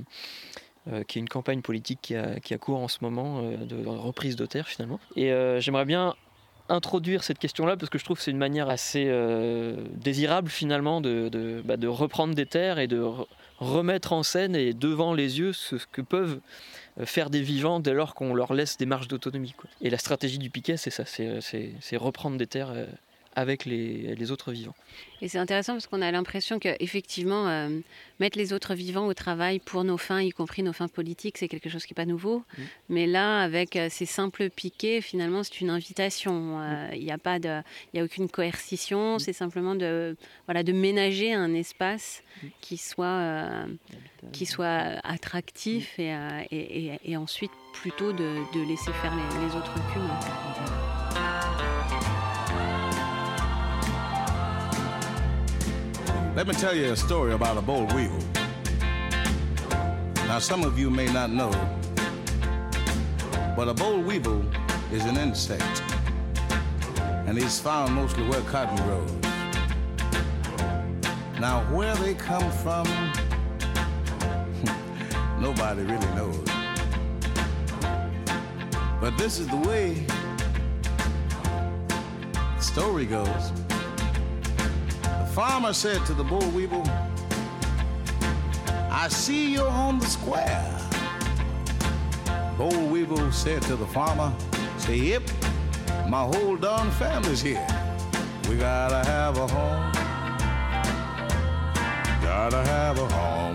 euh, qui est une campagne politique qui a, qui a cours en ce moment de reprise de terre finalement. Et j'aimerais bien introduire cette question-là parce que je trouve que c'est une manière assez euh, désirable finalement de, bah, de, reprendre des terres et de remettre en scène et devant les yeux ce, que peuvent faire des vivants dès lors qu'on leur laisse des marges d'autonomie. Et la stratégie du piquet, c'est ça, c'est reprendre des terres avec les, les autres vivants. Et c'est intéressant parce qu'on a l'impression qu'effectivement, euh, mettre les autres vivants au travail pour nos fins, y compris nos fins politiques, c'est quelque chose qui n'est pas nouveau. Mm. Mais là, avec euh, ces simples piquets, finalement, c'est une invitation. Euh, il n'y a, pas de, y a aucune coercition, mm. c'est simplement de, voilà, de ménager un espace mm. qui soit, qui soit attractif et, et, et, ensuite plutôt de, de laisser faire les, les autres culs. Let me tell you a story about a boll weevil. Now, some of you may not know, but a boll weevil is an insect, and it's found mostly where cotton grows. Now, where they come from, nobody really knows. But this is the way the story goes farmer said to the boll weevil, I see you're on the square. Boll weevil said to the farmer, say, yep, my whole darn family's here. We gotta have a home. Gotta have a home.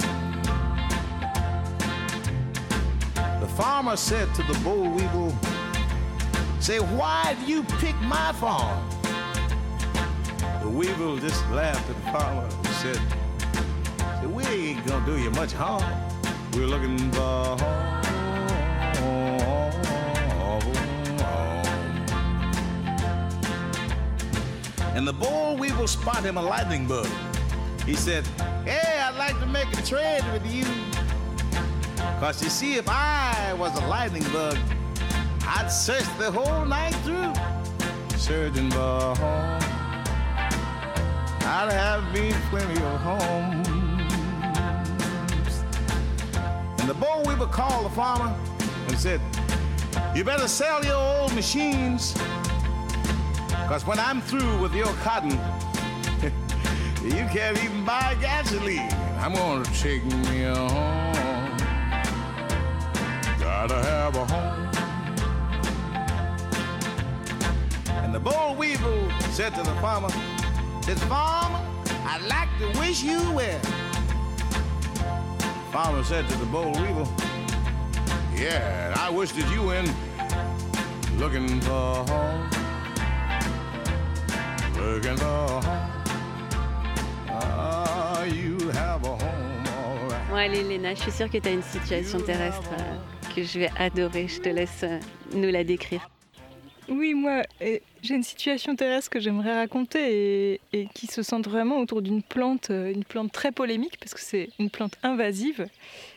The farmer said to the boll weevil, say, why do you pick my farm? Weevil just laughed at the farmer and said, We ain't gonna do you much harm. We're looking for home. And the boll weevil spot him a lightning bug. He said, Hey, I'd like to make a trade with you. Cause you see, if I was a lightning bug, I'd search the whole night through, searching for home. I'd have me plenty of homes. And the boll weevil called the farmer and said, You better sell your old machines. Because when I'm through with your cotton, you can't even buy gasoline. I'm to take me a home. Gotta have a home. And the boll weevil said to the farmer, Says, Farmer, I'd like to wish you well. Farmer said to the boll weevil, Yeah, I wish that you in looking for home. Looking for home. Ah, you have a home, all right. Bon, allez, Léna, je suis sûre que tu as une situation terrestre euh, que je vais adorer. Je te laisse euh, nous la décrire. Oui, moi, j'ai une situation terrestre que j'aimerais raconter et, qui se centre vraiment autour d'une plante, euh, une plante très polémique parce que c'est une plante invasive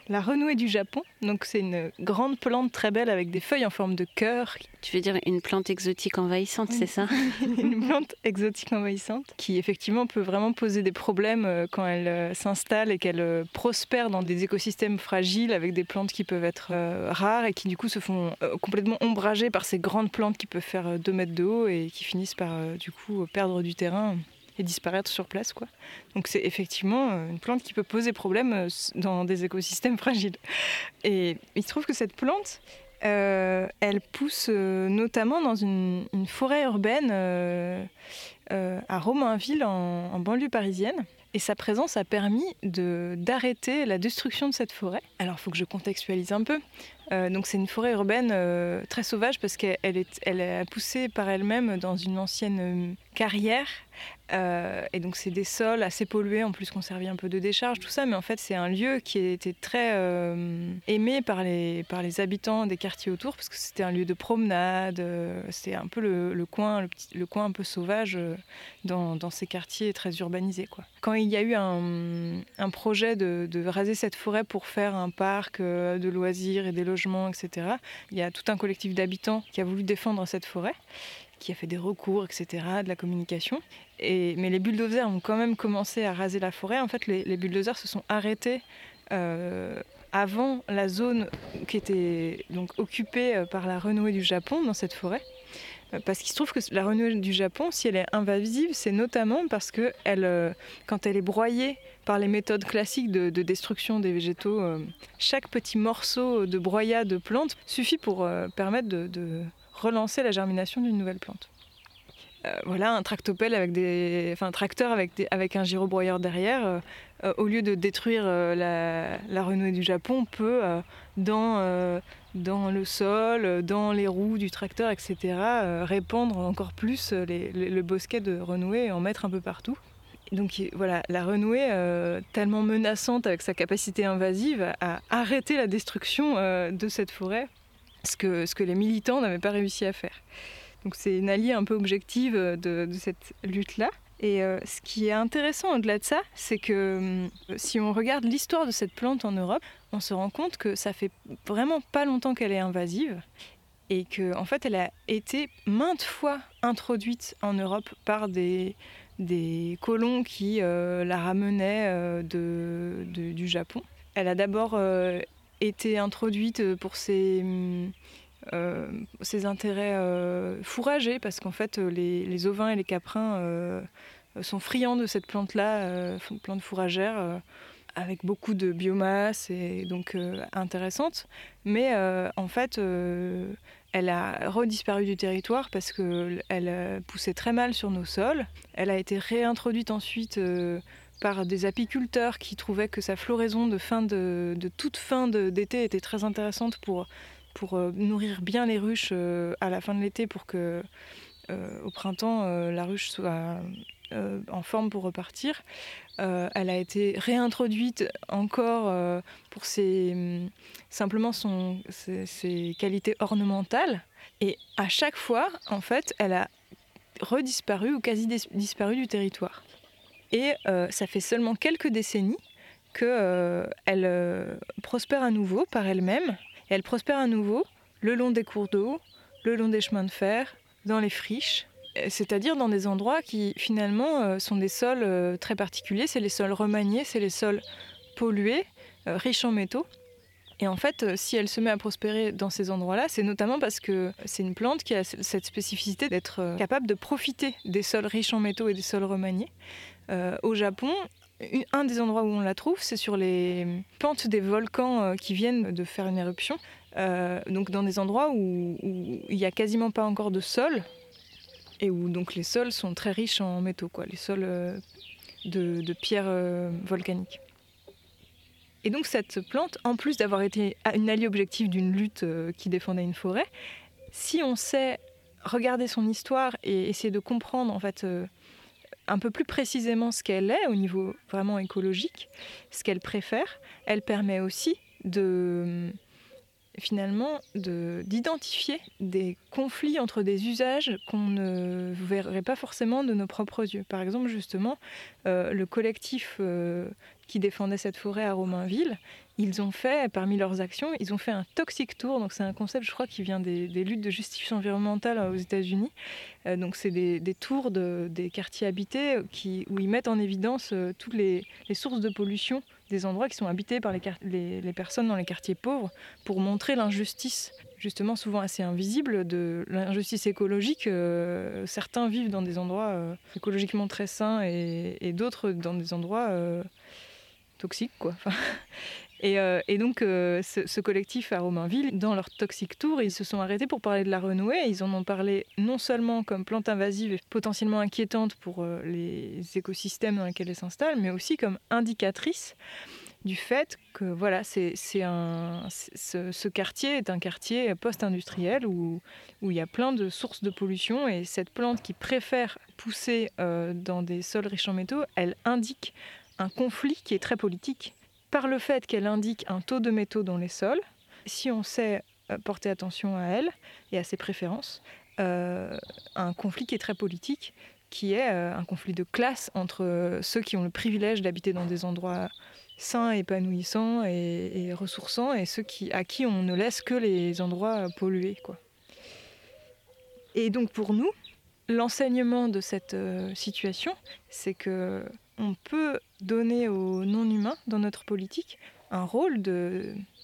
la renouée du Japon. Donc c'est une grande plante très belle avec des feuilles en forme de cœur. Tu veux dire une plante exotique envahissante, c'est ça? Une plante exotique envahissante qui effectivement peut vraiment poser des problèmes euh, quand elle euh, s'installe et qu'elle euh, prospère dans des écosystèmes fragiles avec des plantes qui peuvent être rares et qui du coup se font complètement ombrager par ces grandes plantes qui peuvent faire 2 mètres de haut et qui finissent par du coup perdre du terrain et disparaître sur place. Quoi. Donc c'est effectivement euh, une plante qui peut poser problème euh, dans des écosystèmes fragiles. Et il se trouve que cette plante, euh, elle pousse notamment dans une, forêt urbaine à Romainville, en, en, banlieue parisienne. Et sa présence a permis d'arrêter la destruction de cette forêt. Alors il faut que je contextualise un peu. donc c'est une forêt urbaine très sauvage parce qu'elle elle est poussée par elle-même dans une ancienne carrière euh, et donc c'est des sols assez pollués, en plus qu'on servait un peu de décharge, tout ça, mais en fait c'est un lieu qui était très euh, aimé par les, par les habitants des quartiers autour, parce que c'était un lieu de promenade, euh, c'est un peu le, coin, le, petit, le, coin un peu sauvage dans, dans, ces quartiers très urbanisés. Quand il y a eu un, un projet de, de, raser cette forêt pour faire un parc de loisirs et des logements, etc., il y a tout un collectif d'habitants qui a voulu défendre cette forêt qui a fait des recours, etc., de la communication. Et, mais les bulldozers ont quand même commencé à raser la forêt. En fait, les, bulldozers se sont arrêtés euh, avant la zone qui était donc occupée euh, par la renouée du Japon dans cette forêt. Euh, parce qu'il se trouve que la renouée du Japon, si elle est invasive, c'est notamment parce que elle, quand elle est broyée par les méthodes classiques de, destruction des végétaux, chaque petit morceau de broyat de plante suffit pour permettre de, relancer la germination d'une nouvelle plante. voilà, un tractopelle avec des, enfin un tracteur avec, des, avec un gyrobroyeur derrière, au lieu de détruire la, renouée du Japon, peut dans dans le sol, dans les roues du tracteur, etc., euh, répandre encore plus euh, le bosquet de renouée et en mettre un peu partout. Donc voilà, la renouée, euh, tellement menaçante avec sa capacité invasive, a arrêté la destruction de cette forêt, ce que, les militants n'avaient pas réussi à faire. Donc c'est une alliée un peu objective de cette lutte-là. Et euh, ce qui est intéressant au-delà de ça, c'est que hum, si on regarde l'histoire de cette plante en Europe, on se rend compte que ça fait vraiment pas longtemps qu'elle est invasive et qu'en en fait elle a été maintes fois introduite en Europe par des, des colons qui euh, la ramenaient euh, du Japon. Elle a d'abord été introduite pour ses, hum, ses intérêts fourragers, parce qu'en fait les, ovins et les caprins euh, sont friands de cette plante-là, euh, plante fourragère, euh, avec beaucoup de biomasse et donc intéressante. Mais en fait, elle a redisparu du territoire parce qu'elle poussait très mal sur nos sols. Elle a été réintroduite ensuite par des apiculteurs qui trouvaient que sa floraison de, fin de, toute fin d'été était très intéressante pour, pour nourrir bien les ruches à la fin de l'été pour que au printemps la ruche soit euh, en forme pour repartir. Euh, elle a été réintroduite encore euh, pour ses, simplement ses, qualités ornementales. Et à chaque fois, en fait, elle a redisparu ou quasi disparu du territoire. Et ça fait seulement quelques décennies qu'elle prospère à nouveau par elle-même. Elle prospère à nouveau le long des cours d'eau, le long des chemins de fer, dans les friches, c'est-à-dire dans des endroits qui finalement euh, sont des sols euh, très particuliers, c'est les sols remaniés, c'est les sols pollués, euh, riches en métaux. Et en fait, si elle se met à prospérer dans ces endroits-là, c'est notamment parce que c'est une plante qui a cette spécificité d'être capable de profiter des sols riches en métaux et des sols remaniés. Au Japon, un des endroits où on la trouve, c'est sur les pentes des volcans qui viennent de faire une éruption. donc dans des endroits où, il n'y a quasiment pas encore de sol, et où donc les sols sont très riches en métaux, les sols euh, de, pierres euh, volcaniques. Et donc cette plante, en plus d'avoir été une alliée objective d'une lutte euh, qui défendait une forêt, si on sait regarder son histoire et essayer de comprendre en fait un peu plus précisément ce qu'elle est au niveau vraiment écologique, ce qu'elle préfère, elle permet aussi de finalement d'identifier des conflits entre des usages qu'on ne verrait pas forcément de nos propres yeux. Par exemple, justement, euh, le collectif euh, qui défendait cette forêt à Romainville, ils ont fait, parmi leurs actions, ils ont fait un toxic tour. Donc c'est un concept, je crois, qui vient des, luttes de justice environnementale aux États-Unis. Euh, donc c'est des, tours de, des quartiers habités qui, où ils mettent en évidence toutes les, sources de pollution des endroits qui sont habités par les, personnes dans les quartiers pauvres pour montrer l'injustice, justement souvent assez invisible, de l'injustice écologique. Euh, certains vivent dans des endroits euh, écologiquement très sains et, d'autres dans des endroits euh, toxiques. Quoi. Euh, et, donc, euh, ce, collectif à Romainville, dans leur Toxic Tour, ils se sont arrêtés pour parler de la renouée. Ils en ont parlé non seulement comme plante invasive et potentiellement inquiétante pour euh, les écosystèmes dans lesquels elle s'installe, mais aussi comme indicatrice du fait que voilà, un, ce, quartier est un quartier post-industriel où, où il y a plein de sources de pollution et cette plante qui préfère pousser dans des sols riches en métaux, elle indique un conflit qui est très politique par le fait qu'elle indique un taux de métaux dans les sols, si on sait euh, porter attention à elle et à ses préférences, euh, un conflit qui est très politique, qui est euh, un conflit de classe entre ceux qui ont le privilège d'habiter dans des endroits sains, épanouissants et, ressourçants, et ceux qui, à qui on ne laisse que les endroits pollués. Et donc pour nous, l'enseignement de cette situation, c'est que on peut donner aux non-humains dans notre politique un rôle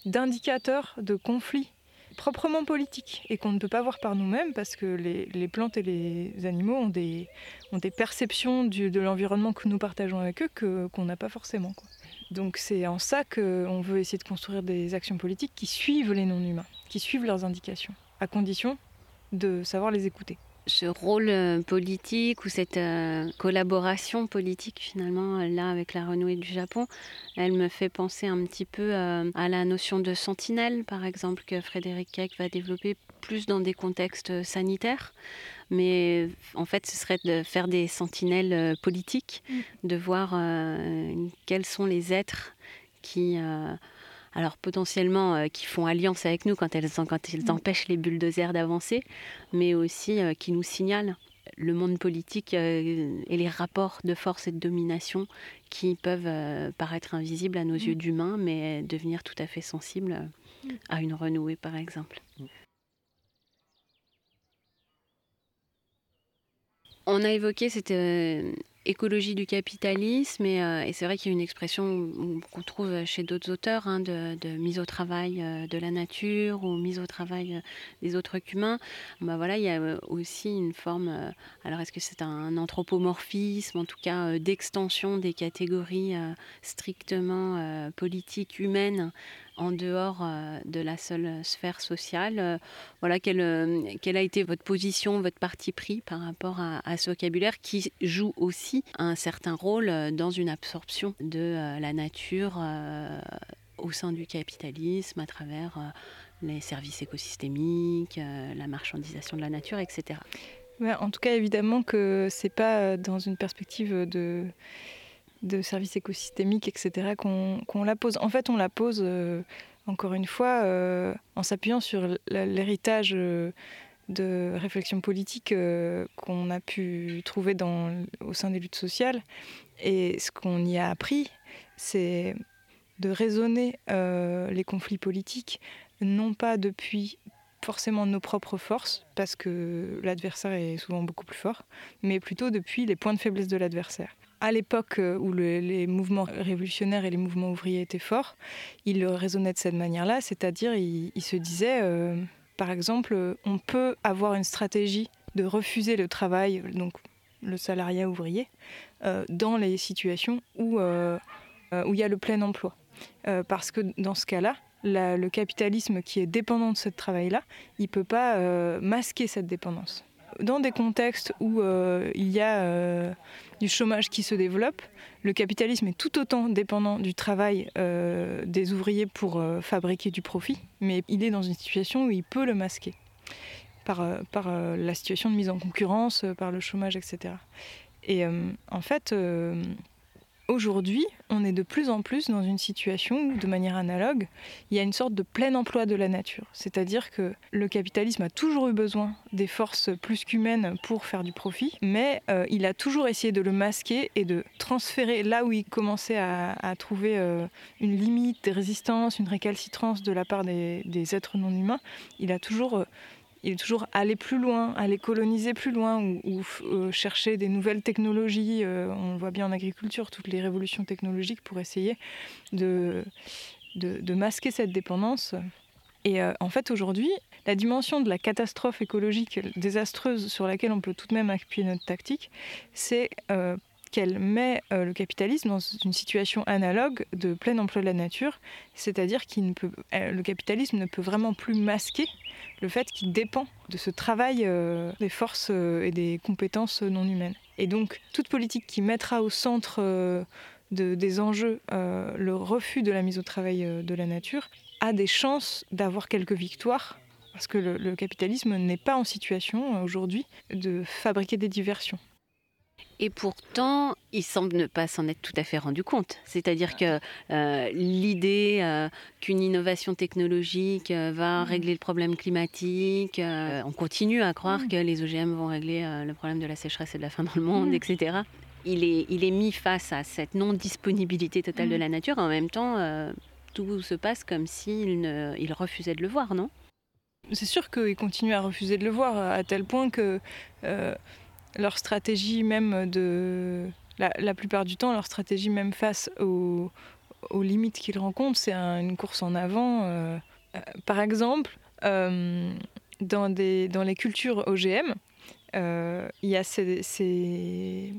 d'indicateur de, conflit proprement politiques et qu'on ne peut pas voir par nous-mêmes parce que les, plantes et les animaux ont des, ont des perceptions de l'environnement que nous partageons avec eux qu'on n'a pas forcément. Donc c'est en ça qu'on veut essayer de construire des actions politiques qui suivent les non-humains, qui suivent leurs indications, à condition de savoir les écouter ce rôle euh, politique ou cette euh, collaboration politique finalement euh, là avec la renouée du Japon, elle me fait penser un petit peu à la notion de sentinelle par exemple que Frédéric Keck va développer plus dans des contextes sanitaires. Mais en fait, ce serait de faire des sentinelles politiques, mm. de voir quels sont les êtres qui alors potentiellement euh, qui font alliance avec nous quand elles, quand mm. empêchent les bulldozers d'avancer, mais aussi euh, qui nous signalent le monde politique euh, et les rapports de force et de domination qui peuvent paraître invisibles à nos mm. yeux d'humains, mais devenir tout à fait sensibles mm. à une renouée, par exemple. On a évoqué cette écologie du capitalisme, et, euh, et c'est vrai qu'il y a une expression qu'on trouve chez d'autres auteurs hein, de, mise au travail euh, de la nature ou mise au travail euh, des autres humains. Bah voilà, il y a aussi une forme, alors est-ce que c'est un anthropomorphisme, en tout cas d'extension des catégories strictement politiques, humaines en dehors euh, de la seule sphère sociale. Euh, voilà, quelle, euh, quelle, a été votre position, votre parti pris par rapport à, ce vocabulaire qui joue aussi un certain rôle dans une absorption de la nature au sein du capitalisme à travers les services écosystémiques, la marchandisation de la nature, etc. en tout cas, évidemment que c'est pas dans une perspective de de services écosystémiques, etc., qu'on la pose. En fait, on la pose, euh, encore une fois, euh, en s'appuyant sur l'héritage euh, de réflexion politique qu'on a pu trouver au sein des luttes sociales. Et ce qu'on y a appris, c'est de raisonner les conflits politiques, non pas depuis forcément nos propres forces, parce que l'adversaire est souvent beaucoup plus fort, mais plutôt depuis les points de faiblesse de l'adversaire à l'époque euh, où les mouvements révolutionnaires et les mouvements ouvriers étaient forts, il raisonnait de cette manière-là, c'est-à-dire il, se disait, euh, par exemple, on peut avoir une stratégie de refuser le travail, donc le salariat ouvrier, euh, dans les situations où, où il y a le plein emploi. parce que dans ce cas-là, le capitalisme qui est dépendant de ce travail-là, il ne peut pas masquer cette dépendance dans des contextes où euh, il y a euh, du chômage qui se développe, le capitalisme est tout autant dépendant du travail euh, des ouvriers pour fabriquer du profit, mais il est dans une situation où il peut le masquer par, par la situation de mise en concurrence, par le chômage, etc. Et en fait, Aujourd'hui, on est de plus en plus dans une situation où, de manière analogue, il y a une sorte de plein emploi de la nature. C'est-à-dire que le capitalisme a toujours eu besoin des forces plus qu'humaines pour faire du profit, mais euh, il a toujours essayé de le masquer et de transférer là où il commençait à, trouver euh, une limite, des résistances, une récalcitrance de la part des, êtres non humains. Il a toujours euh, il est toujours aller plus loin, aller coloniser plus loin ou, euh, chercher des nouvelles technologies. Euh, on le voit bien en agriculture, toutes les révolutions technologiques pour essayer de, de, masquer cette dépendance. Et euh, en fait, aujourd'hui, la dimension de la catastrophe écologique désastreuse sur laquelle on peut tout de même appuyer notre tactique, c'est qu'elle met euh, le capitalisme dans une situation analogue de plein emploi de la nature, c'est-à-dire que euh, le capitalisme ne peut vraiment plus masquer le fait qu'il dépend de ce travail euh, des forces et des compétences non humaines. Et donc toute politique qui mettra au centre des enjeux le refus de la mise au travail de la nature a des chances d'avoir quelques victoires parce que le capitalisme n'est pas en situation aujourd'hui de fabriquer des diversions. Et pourtant, il semble ne pas s'en être tout à fait rendu compte. C'est-à-dire que euh, l'idée euh, qu'une innovation technologique euh, va mm. régler le problème climatique, on continue à croire mm. que les OGM vont régler le problème de la sécheresse et de la faim dans le monde, mm. etc. Il est, il est mis face à cette non-disponibilité totale de la nature. En même temps, tout se passe comme s'il il refusait de le voir, non? C'est sûr qu'il continue à refuser de le voir, à tel point que leur stratégie même de... La, plupart du temps, leur stratégie même face aux, limites qu'ils rencontrent, c'est une course en avant. Euh, euh, par exemple, euh, dans, des, dans les cultures OGM, il y a ces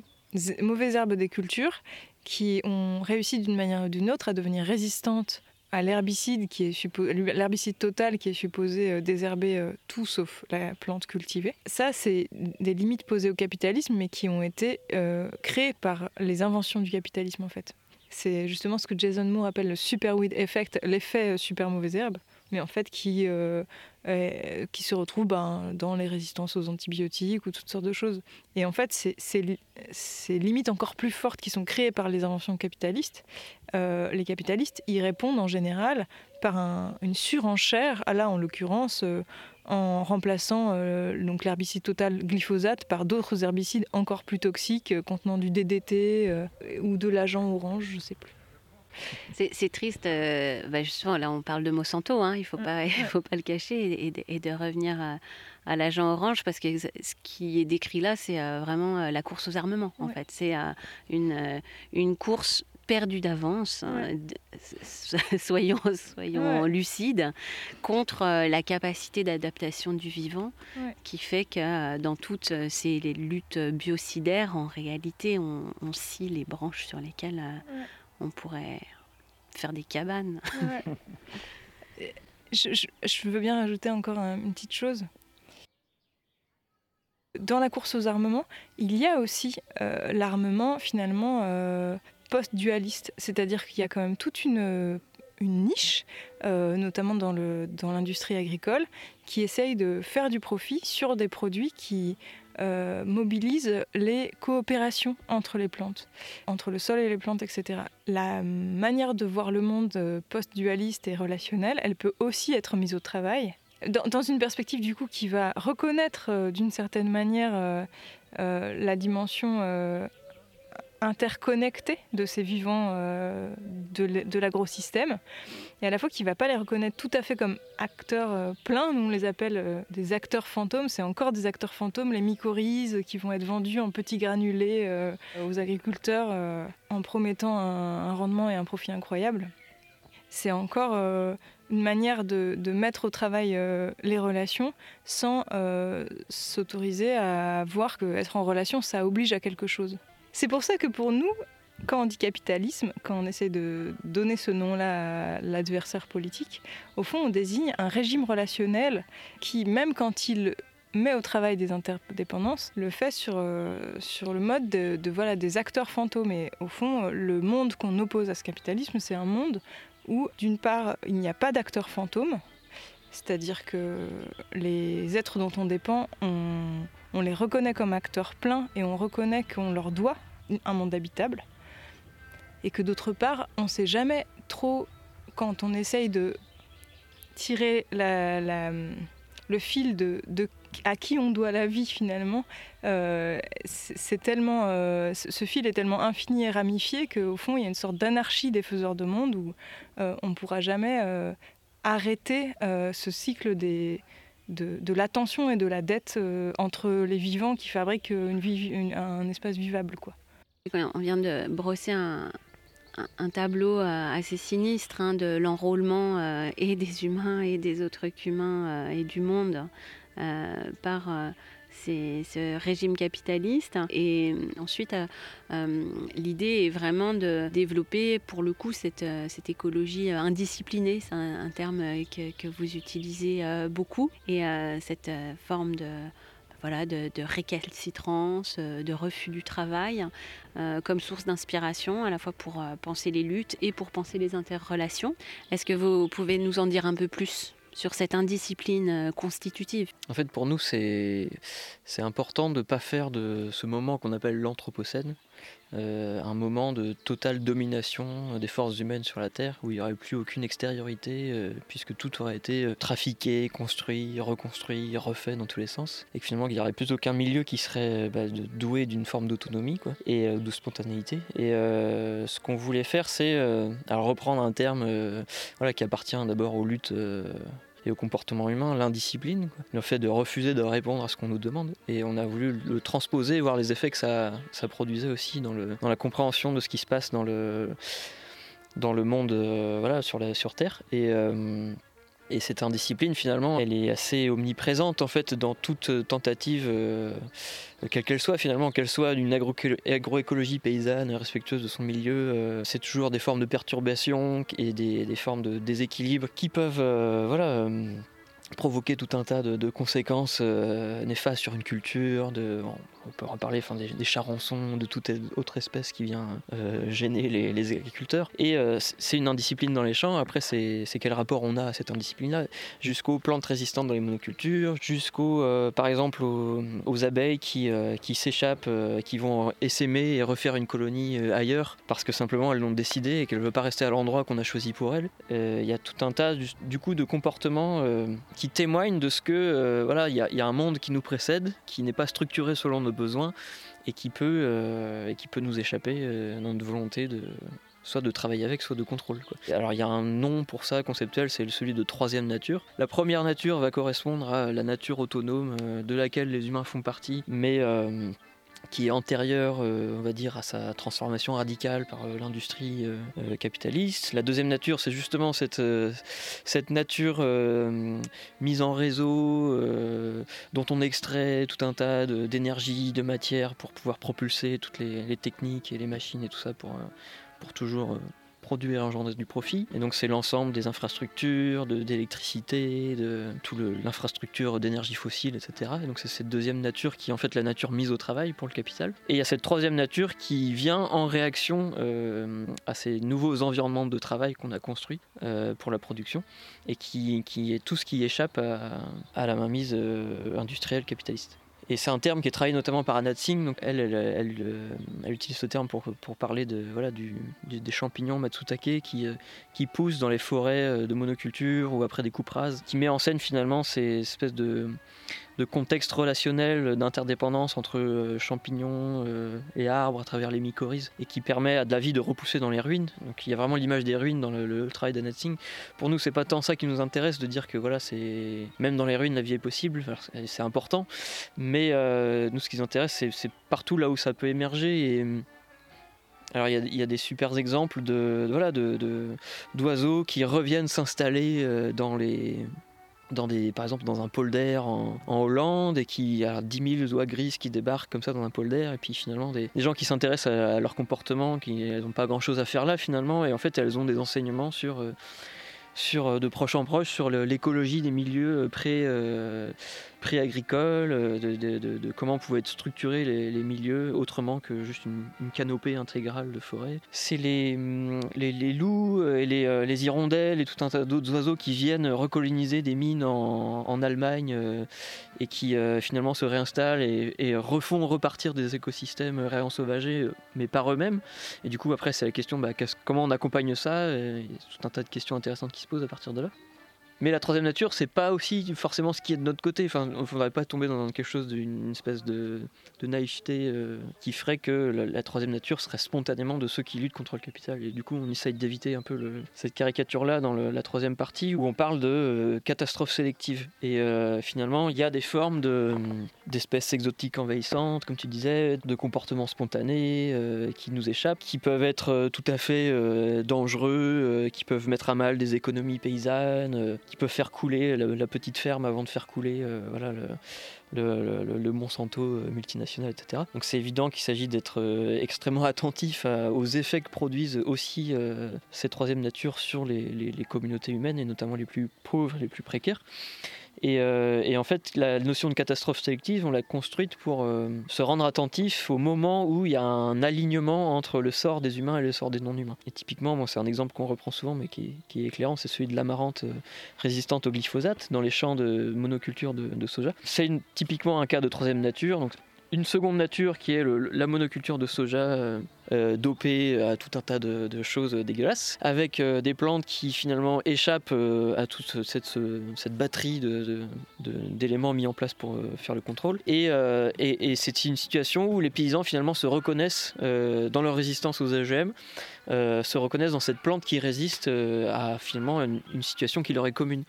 mauvaises herbes des cultures qui ont réussi d'une manière ou d'une autre à devenir résistantes à l'herbicide qui est l'herbicide total qui est supposé euh, désherber euh, tout sauf la plante cultivée. Ça, c'est des limites posées au capitalisme, mais qui ont été euh, créées par les inventions du capitalisme en fait. C'est justement ce que Jason Moore appelle le superweed effect, l'effet super mauvaise herbe, mais en fait qui qui se retrouvent ben, dans les résistances aux antibiotiques ou toutes sortes de choses. Et en fait, ces limites encore plus fortes qui sont créées par les inventions capitalistes. Euh, les capitalistes y répondent en général par un, une surenchère, là en l'occurrence euh, en remplaçant l'herbicide total glyphosate par d'autres herbicides encore plus toxiques contenant du DDT ou de l'agent orange, je ne sais plus. C'est triste, euh, bah, justement, là on parle de Monsanto, hein, il ne faut, pas, faut pas le cacher, et, de revenir à, l'agent orange, parce que ce qui est décrit là, c'est euh, vraiment euh, la course aux armements, en fait. C'est une, une course perdue d'avance, hein, soyons, soyons lucides, contre la capacité d'adaptation du vivant, qui fait que dans toutes ces luttes biocidaires, en réalité, on, on scie les branches sur lesquelles on pourrait faire des cabanes. je, veux bien rajouter encore une petite chose. Dans la course aux armements, il y a aussi euh, l'armement finalement euh, post-dualiste, c'est-à-dire qu'il y a quand même toute une, une niche, euh, notamment dans l'industrie dans agricole, qui essaye de faire du profit sur des produits qui euh, mobilise les coopérations entre les plantes, entre le sol et les plantes, etc. La manière de voir le monde euh, post-dualiste et relationnel, elle peut aussi être mise au travail. Dans, une perspective du coup qui va reconnaître euh, d'une certaine manière la dimension interconnectés de ces vivants euh, de l'agrosystème, et à la fois qui ne va pas les reconnaître tout à fait comme acteurs euh, pleins, nous on les appelle euh, des acteurs fantômes, c'est encore des acteurs fantômes, les mycorhizes qui vont être vendus en petits granulés aux agriculteurs en promettant un, rendement et un profit incroyable. C'est encore une manière de, de, mettre au travail les relations sans s'autoriser à voir qu'être en relation, ça oblige à quelque chose. C'est pour ça que pour nous, quand on dit capitalisme, quand on essaie de donner ce nom-là à l'adversaire politique, au fond, on désigne un régime relationnel qui, même quand il met au travail des interdépendances, le fait sur, euh, le mode de, voilà, des acteurs fantômes. Et au fond, le monde qu'on oppose à ce capitalisme, c'est un monde où, d'une part, il n'y a pas d'acteurs fantômes, c'est-à-dire que les êtres dont on dépend, on on les reconnaît comme acteurs pleins et on reconnaît qu'on leur doit un monde habitable. Et que d'autre part, on ne sait jamais trop, quand on essaye de tirer le fil de, à qui on doit la vie finalement, euh, c'est tellement, euh, ce fil est tellement infini et ramifié qu'au fond il y a une sorte d'anarchie des faiseurs de monde où euh, on ne pourra jamais arrêter ce cycle des, de, l'attention et de la dette euh, entre les vivants qui fabriquent une un espace vivable. Quoi. On vient de brosser un, tableau euh, assez sinistre hein, de l'enrôlement euh, et des humains et des autres humains et du monde par ce régime capitaliste. Et ensuite, euh, euh, l'idée est vraiment de développer, pour le coup, cette, euh, cette écologie indisciplinée. C'est un, terme que, vous utilisez beaucoup. Et cette forme de voilà, de, récalcitrance, de refus du travail, comme source d'inspiration, à la fois pour penser les luttes et pour penser les interrelations. Est-ce que vous pouvez nous en dire un peu plus? Sur cette indiscipline euh, constitutive. En fait, pour nous, c'est important de ne pas faire de ce moment qu'on appelle l'Anthropocène un moment de totale domination des forces humaines sur la Terre, où il n'y aurait plus aucune extériorité, euh, puisque tout aurait été trafiqué, construit, reconstruit, refait dans tous les sens, et que finalement il n'y aurait plus aucun milieu qui serait bah, doué d'une forme d'autonomie et de spontanéité. Et ce qu'on voulait faire, c'est reprendre un terme voilà, qui appartient d'abord aux luttes et au comportement humain, l'indiscipline, le fait de refuser de répondre à ce qu'on nous demande. Et on a voulu le transposer, voir les effets que ça, ça produisait aussi dans, le, dans la compréhension de ce qui se passe dans le, dans le monde euh, voilà, sur, la, sur Terre. Euh, Et cette indiscipline, finalement, elle est assez omniprésente en fait dans toute tentative, euh, quelle qu'elle soit finalement, qu'elle soit d'une agroécologie paysanne respectueuse de son milieu. Euh, c'est toujours des formes de perturbation et des, formes de déséquilibre qui peuvent, euh, provoquer tout un tas de, conséquences néfastes sur une culture, de, on peut en parler enfin, des, charançons, de toute autre espèce qui vient euh, gêner les, agriculteurs. Et euh, c'est une indiscipline dans les champs. Après, c'est quel rapport on a à cette indiscipline-là? Jusqu'aux plantes résistantes dans les monocultures, jusqu'aux, euh, par exemple, aux, abeilles qui, qui s'échappent, qui vont essaimer et refaire une colonie ailleurs parce que simplement elles l'ont décidé et qu'elles ne veulent pas rester à l'endroit qu'on a choisi pour elles. Il y a tout un tas, du, coup, de comportements qui témoignent de ce que, voilà, il y, y, a un monde qui nous précède, qui n'est pas structuré selon nos besoin et qui peut, euh, et qui peut nous échapper euh, dans notre volonté de soit de travailler avec, soit de contrôle. Alors il y a un nom pour ça conceptuel, c'est celui de troisième nature. La première nature va correspondre à la nature autonome euh, de laquelle les humains font partie, mais qui est antérieure, euh, on va dire, à sa transformation radicale par euh, l'industrie euh, capitaliste. La deuxième nature, c'est justement cette, cette nature mise en réseau, dont on extrait tout un tas d'énergie, de, matière pour pouvoir propulser toutes les, les, techniques et les machines et tout ça pour, pour toujours produire engendrer du profit. Et donc c'est l'ensemble des infrastructures, d'électricité, de, toute l'infrastructure d'énergie fossile, etc. Et donc c'est cette deuxième nature qui est en fait la nature mise au travail pour le capital. Et il y a cette troisième nature qui vient en réaction euh, à ces nouveaux environnements de travail qu'on a construits euh, pour la production et qui, qui, est tout ce qui échappe à, à la mainmise euh, industrielle capitaliste. Et c'est un terme qui est travaillé notamment par Anat Singh. Donc elle, elle, elle, euh, utilise ce terme pour, pour parler de, voilà, du, des champignons Matsutake qui, euh, qui poussent dans les forêts euh, de monoculture ou après des coupes rases, qui met en scène finalement ces espèces de, de contexte relationnel d'interdépendance entre euh, champignons euh, et arbres à travers les mycorhizes et qui permet à de la vie de repousser dans les ruines. Donc il y a vraiment l'image des ruines dans le, travail d'Annette Singh. Pour nous, c'est pas tant ça qui nous intéresse de dire que voilà, c'est même dans les ruines la vie est possible, c'est important. Mais euh, nous, ce qui nous intéresse, c'est partout là où ça peut émerger et alors il y, a des super exemples de voilà d'oiseaux qui reviennent s'installer dans les dans des, par exemple dans un polder en, en Hollande et qui a 10 000 oies grises qui débarquent comme ça dans un polder et puis finalement des, gens qui s'intéressent à, leur comportement, qui n'ont pas grand chose à faire là finalement et en fait elles ont des enseignements sur euh, sur euh, de proche en proche sur l'écologie des milieux pré, euh, pré-agricole, euh, de, comment pouvaient être structurés les, milieux autrement que juste une, canopée intégrale de forêt. C'est les, mm, loups et les, les, hirondelles et tout un tas d'autres oiseaux qui viennent recoloniser des mines en, Allemagne et qui finalement se réinstallent et, refont repartir des écosystèmes réensauvagés, mais par eux-mêmes. Et du coup, après, c'est la question bah, comment on accompagne ça. Y a tout un tas de questions intéressantes qui se posent à partir de là. Mais la troisième nature, c'est pas aussi forcément ce qui est de notre côté. Enfin, on ne faudrait pas tomber dans quelque chose d'une espèce de, naïveté euh, qui ferait que la, troisième nature serait spontanément de ceux qui luttent contre le capital. Et du coup, on essaye d'éviter un peu cette caricature-là dans la troisième partie où on parle de euh, catastrophe sélective. Et euh, finalement, il y a des formes d'espèces exotiques envahissantes, comme tu disais, de comportements spontanés qui nous échappent, qui peuvent être tout à fait dangereux, qui peuvent mettre à mal des économies paysannes qui peuvent faire couler la, petite ferme avant de faire couler euh, voilà, le, Monsanto euh, multinational, etc. Donc c'est évident qu'il s'agit d'être euh, extrêmement attentif aux effets que produisent aussi ces troisième nature sur les, les, communautés humaines et notamment les plus pauvres, les plus précaires. Euh, et, en fait, la notion de catastrophe sélective, on l'a construite pour euh, se rendre attentif au moment où il y a un alignement entre le sort des humains et le sort des non-humains. Et typiquement, moi, c'est un exemple qu'on reprend souvent, mais qui, est éclairant, c'est celui de l'amarante euh, résistante au glyphosate dans les champs de monoculture de, de soja. C'est typiquement un cas de troisième nature. Donc, une seconde nature qui est la monoculture de soja euh, euh, dopée à tout un tas de, choses dégueulasses, avec euh, des plantes qui finalement échappent à toute cette, batterie d'éléments mis en place pour faire le contrôle. Et, c'est une situation où les paysans finalement se reconnaissent dans leur résistance aux AGM, se reconnaissent dans cette plante qui résiste à finalement une, situation qui leur est commune,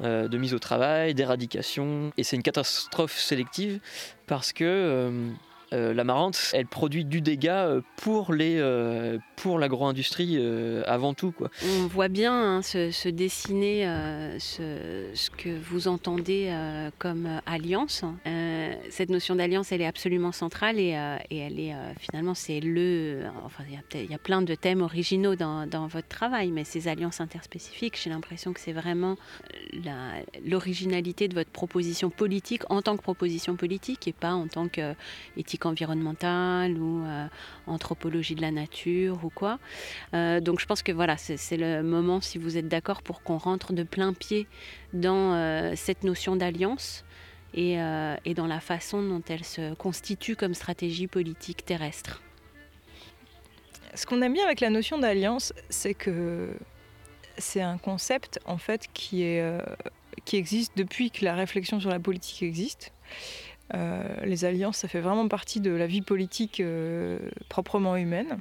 de mise au travail, d'éradication. Et c'est une catastrophe sélective parce que euh, la marante, elle produit du dégât euh, pour les euh, pour l'agro-industrie avant tout. On voit bien hein, se, dessiner ce, que vous entendez comme alliance. cette notion d'alliance, elle est absolument centrale et, elle est finalement c'est le. Enfin, il y, a plein de thèmes originaux dans, dans votre travail, mais ces alliances interspécifiques, j'ai l'impression que c'est vraiment l'originalité de votre proposition politique en tant que proposition politique et pas en tant environnementale ou euh, anthropologie de la nature ou quoi. Euh, donc je pense que voilà, c'est le moment, si vous êtes d'accord, pour qu'on rentre de plein pied dans euh, cette notion d'alliance et, dans la façon dont elle se constitue comme stratégie politique terrestre. Ce qu'on aime bien avec la notion d'alliance, c'est que c'est un concept en fait qui existe depuis que la réflexion sur la politique existe. Euh, les alliances, ça fait vraiment partie de la vie politique euh, proprement humaine.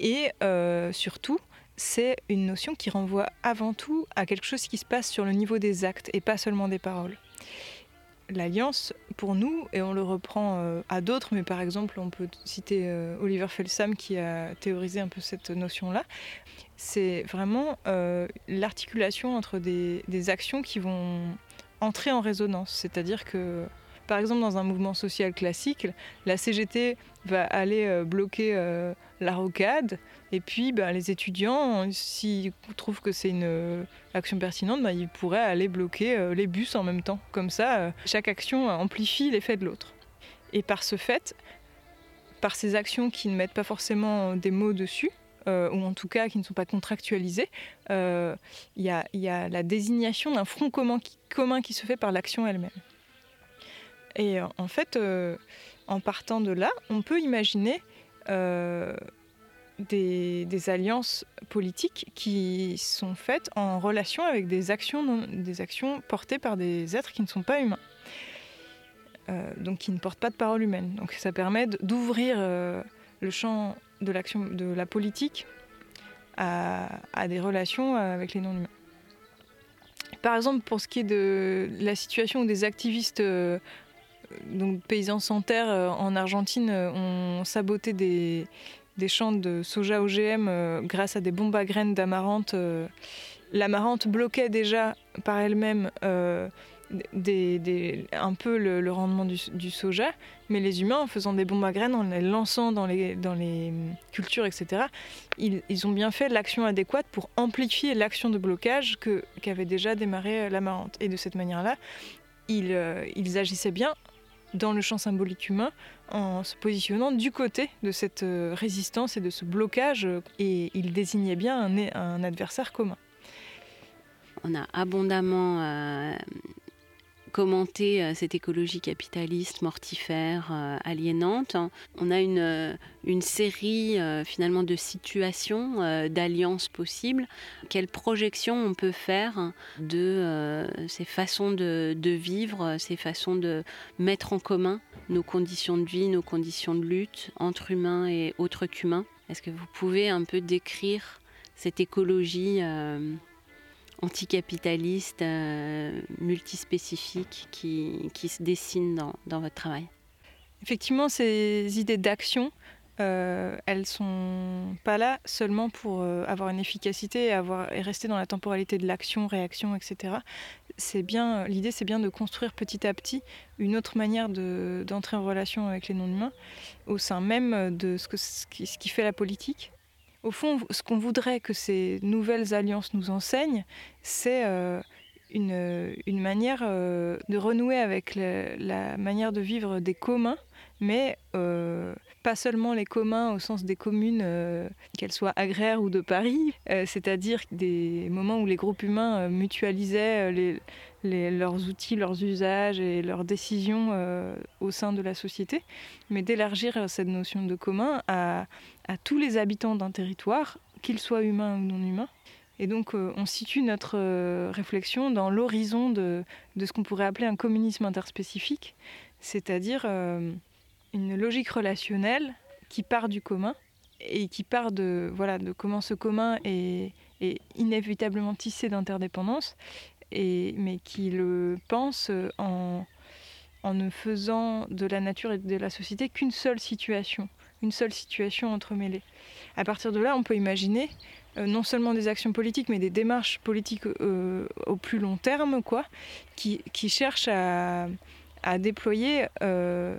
Et euh, surtout, c'est une notion qui renvoie avant tout à quelque chose qui se passe sur le niveau des actes et pas seulement des paroles. L'alliance, pour nous, et on le reprend à d'autres, mais par exemple, on peut citer Oliver Felsam qui a théorisé un peu cette notion-là, c'est vraiment l'articulation entre des, des, actions qui vont entrer en résonance. C'est-à-dire que par exemple, dans un mouvement social classique, la CGT va aller euh, bloquer euh, la rocade, et puis bah, les étudiants, s'ils trouvent que c'est une euh, action pertinente, bah, ils pourraient aller bloquer les bus en même temps. Comme ça, chaque action amplifie l'effet de l'autre. Et par ce fait, par ces actions qui ne mettent pas forcément des mots dessus, ou en tout cas qui ne sont pas contractualisées, il y, a la désignation d'un front commun qui se fait par l'action elle-même. Et euh, en fait, euh, en partant de là, on peut imaginer euh, des, alliances politiques qui sont faites en relation avec des actions, des actions portées par des êtres qui ne sont pas humains. donc qui ne portent pas de parole humaine. Donc ça permet d'ouvrir le champ de l'action de la politique à, des relations avec les non-humains. Par exemple, pour ce qui est de la situation des activistes donc, paysans sans terre euh, en Argentine euh, ont saboté des, champs de soja OGM euh, grâce à des bombes à graines d'amarante. L'amarante bloquait déjà par elle-même un peu le, rendement du, soja, mais les humains, en faisant des bombes à graines, en les lançant dans les, cultures, etc., ils, ont bien fait l'action adéquate pour amplifier l'action de blocage qu'avait déjà démarré l'amarante. Et de cette manière-là, ils, ils agissaient bien dans le champ symbolique humain en se positionnant du côté de cette euh, résistance et de ce blocage, et il désignait bien un, un adversaire commun. On a abondamment euh, commenter euh, cette écologie capitaliste, mortifère, euh, aliénante. On a une, euh, une série finalement de situations, d'alliances possibles. Quelle projection on peut faire de ces façons de, de, vivre, ces façons de mettre en commun nos conditions de vie, nos conditions de lutte entre humains et autres qu'humains? Est-ce que vous pouvez un peu décrire cette écologie anticapitaliste, euh, qui, se dessine dans, votre travail Effectivement, ces idées d'action, euh, elles sont pas là seulement pour euh, avoir une efficacité et, avoir, et rester dans la temporalité de l'action, réaction, etc. C'est bien, l'idée, c'est bien de construire petit à petit une autre manière d'entrer en relation avec les non-humains au sein même de ce qui fait la politique. Au fond, ce qu'on voudrait que ces nouvelles alliances nous enseignent, c'est euh, une, manière euh, de renouer avec la manière de vivre des communs, mais euh, pas seulement les communs au sens des communes, qu'elles soient agraires ou de Paris, c'est-à-dire des moments où les groupes humains mutualisaient leurs outils, leurs usages et leurs décisions au sein de la société, mais d'élargir cette notion de commun à tous les habitants d'un territoire, qu'ils soient humains ou non humains. Et donc euh, on situe notre euh, réflexion dans l'horizon de, ce qu'on pourrait appeler un communisme interspécifique, c'est-à-dire euh, une logique relationnelle qui part du commun et qui part de, voilà, de comment ce commun est, inévitablement tissé d'interdépendance, mais qui le pense en, ne faisant de la nature et de la société qu'une seule situation, une seule situation entremêlée. À partir de là, on peut imaginer euh, non seulement des actions politiques, mais des démarches politiques euh, au plus long terme, quoi, qui, cherchent à, déployer euh,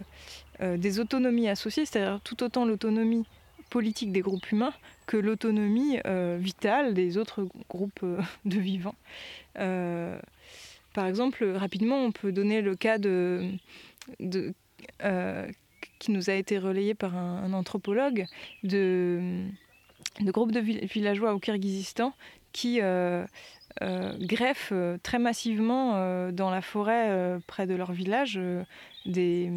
des autonomies associées, c'est-à-dire tout autant l'autonomie politique des groupes humains que l'autonomie vitale des autres groupes de vivants. Par exemple, rapidement, on peut donner le cas de, qui nous a été relayé par un anthropologue de de groupes de villageois au Kyrgyzstan qui euh, euh, greffent euh, très massivement dans la forêt près de leur village des,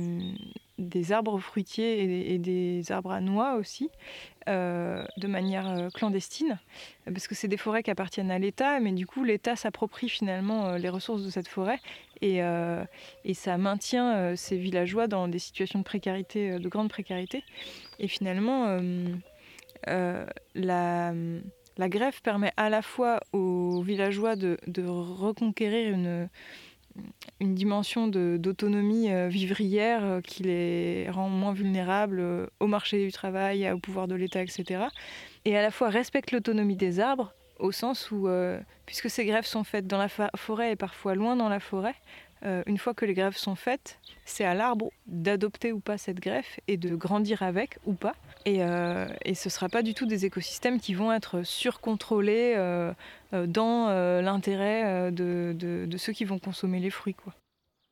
des, arbres fruitiers et des, arbres à noix aussi, de manière clandestine, parce que c'est des forêts qui appartiennent à l'État, mais du coup l'État s'approprie finalement les ressources de cette forêt et, ça maintient ces villageois dans des situations de précarité, de grande précarité. Et finalement, euh, la, greffe permet à la fois aux villageois de, reconquérir une, une dimension d'autonomie euh, vivrière euh, qui les rend moins vulnérables au marché du travail, au pouvoir de l'État, etc. Et à la fois respecte l'autonomie des arbres, au sens où, puisque ces greffes sont faites dans la forêt et parfois loin dans la forêt, une fois que les greffes sont faites, c'est à l'arbre d'adopter ou pas cette greffe et de grandir avec ou pas. Et, euh, ce ne sera pas du tout des écosystèmes qui vont être surcontrôlés euh, euh, dans l'intérêt de, ceux qui vont consommer les fruits.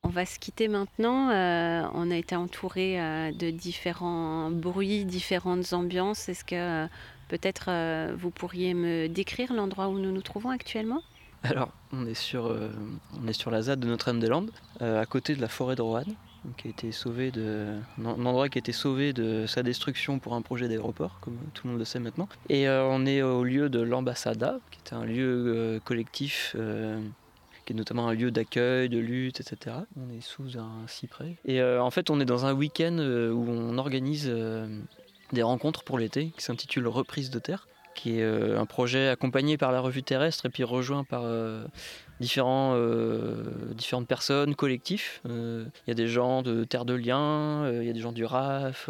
On va se quitter maintenant. on a été entouré de différents bruits, différentes ambiances. Est-ce que peut-être vous pourriez me décrire l'endroit où nous nous trouvons actuellement? Alors, on est sur, on est sur la ZAD de Notre-Dame-des-Landes, à côté de la forêt de Roanne qui a été sauvé de un endroit qui a été sauvé de sa destruction pour un projet d'aéroport, comme tout le monde le sait maintenant. Et euh, on est au lieu de l'ambassada, qui est un lieu euh, collectif. Euh, qui est notamment un lieu d'accueil, de lutte, etc. On est sous un cyprès. Et en fait, on est dans un week-end où on organise des rencontres pour l'été qui s'intitule Reprise de terre qui est un projet accompagné par la revue terrestre et puis rejoint par différents, euh, différentes personnes, collectifs. Euh, il y a des gens de Terre de Liens, euh, il y a des gens du RAF,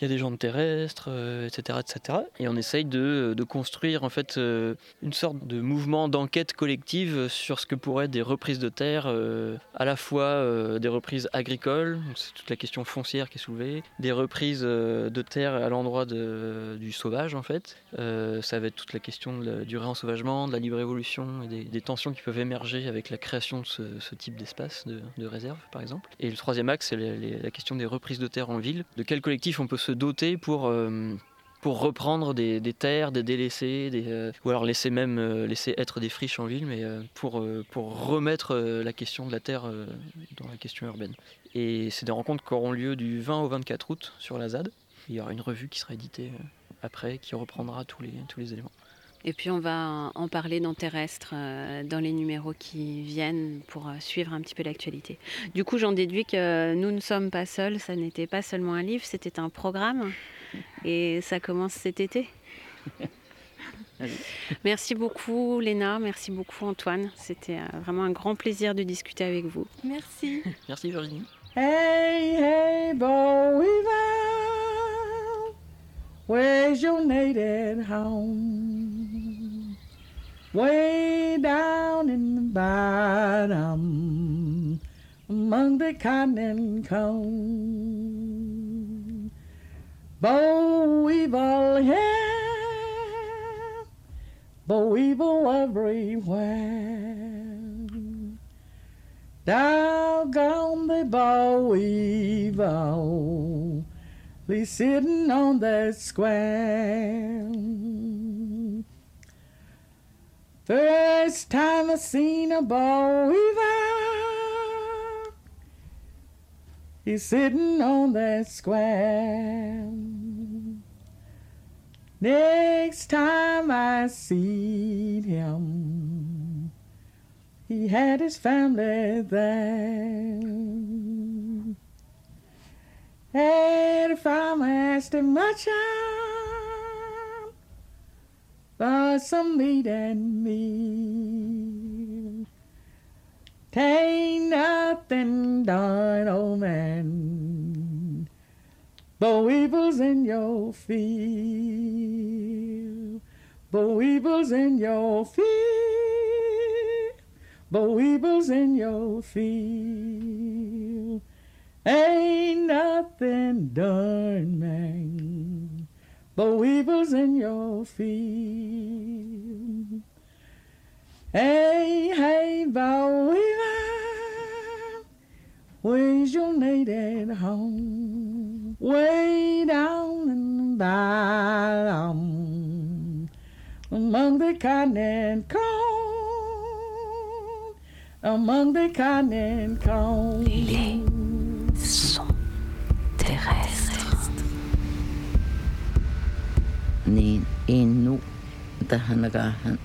il y a des gens de terrestres, etc., etc. Et on essaye de, de construire en fait une sorte de mouvement d'enquête collective sur ce que pourraient être des reprises de terre, à la fois des reprises agricoles, c'est toute la question foncière qui est soulevée, des reprises de terre à l'endroit du sauvage en fait. ça va être toute la question du réensauvagement, de la libre évolution des, tensions qui peuvent émerger avec la création de ce, type d'espace de, de, réserve par exemple. Et le troisième axe, c'est la question des reprises de terre en ville. De quel collectif on peut se doter pour euh, pour reprendre des, terres, des délaissés, des, euh, ou alors laisser même euh, laisser être des friches en ville, mais pour, pour remettre la question de la terre dans la question urbaine. Et c'est des rencontres qui auront lieu du 20 au 24 août sur la ZAD. Il y aura une revue qui sera éditée après, qui reprendra tous les, tous les éléments. Et puis on va en parler dans Terrestre, euh, dans les numéros qui viennent pour euh, suivre un petit peu l'actualité. Du coup, j'en déduis que nous ne sommes pas seuls, ça n'était pas seulement un livre, c'était un programme. Et ça commence cet été. merci beaucoup Léna, merci beaucoup Antoine. C'était euh, vraiment un grand plaisir de discuter avec vous. Merci. Merci Virginie. Hey, hey, boy, Where's your native home? Way down in the bottom among the cotton cone. Bow weevil here, bow weevil everywhere. Doggone the bow weevil sitting on that square. First time I seen a boy he's sitting on that square. Next time I see him, he had his family there. And if I'm asked much meat and me, Ain't nothing done, old man, but weevils in your field, but weevils in your field, but weevils in your field. Ain't nothing done, man, but weevils in your field. Hey, hey, bow weaver, where's your native home? Way down in the bottom, among the cotton and corn, among the cotton and corn. Les sons terrestres. niin en nu tähän aikaan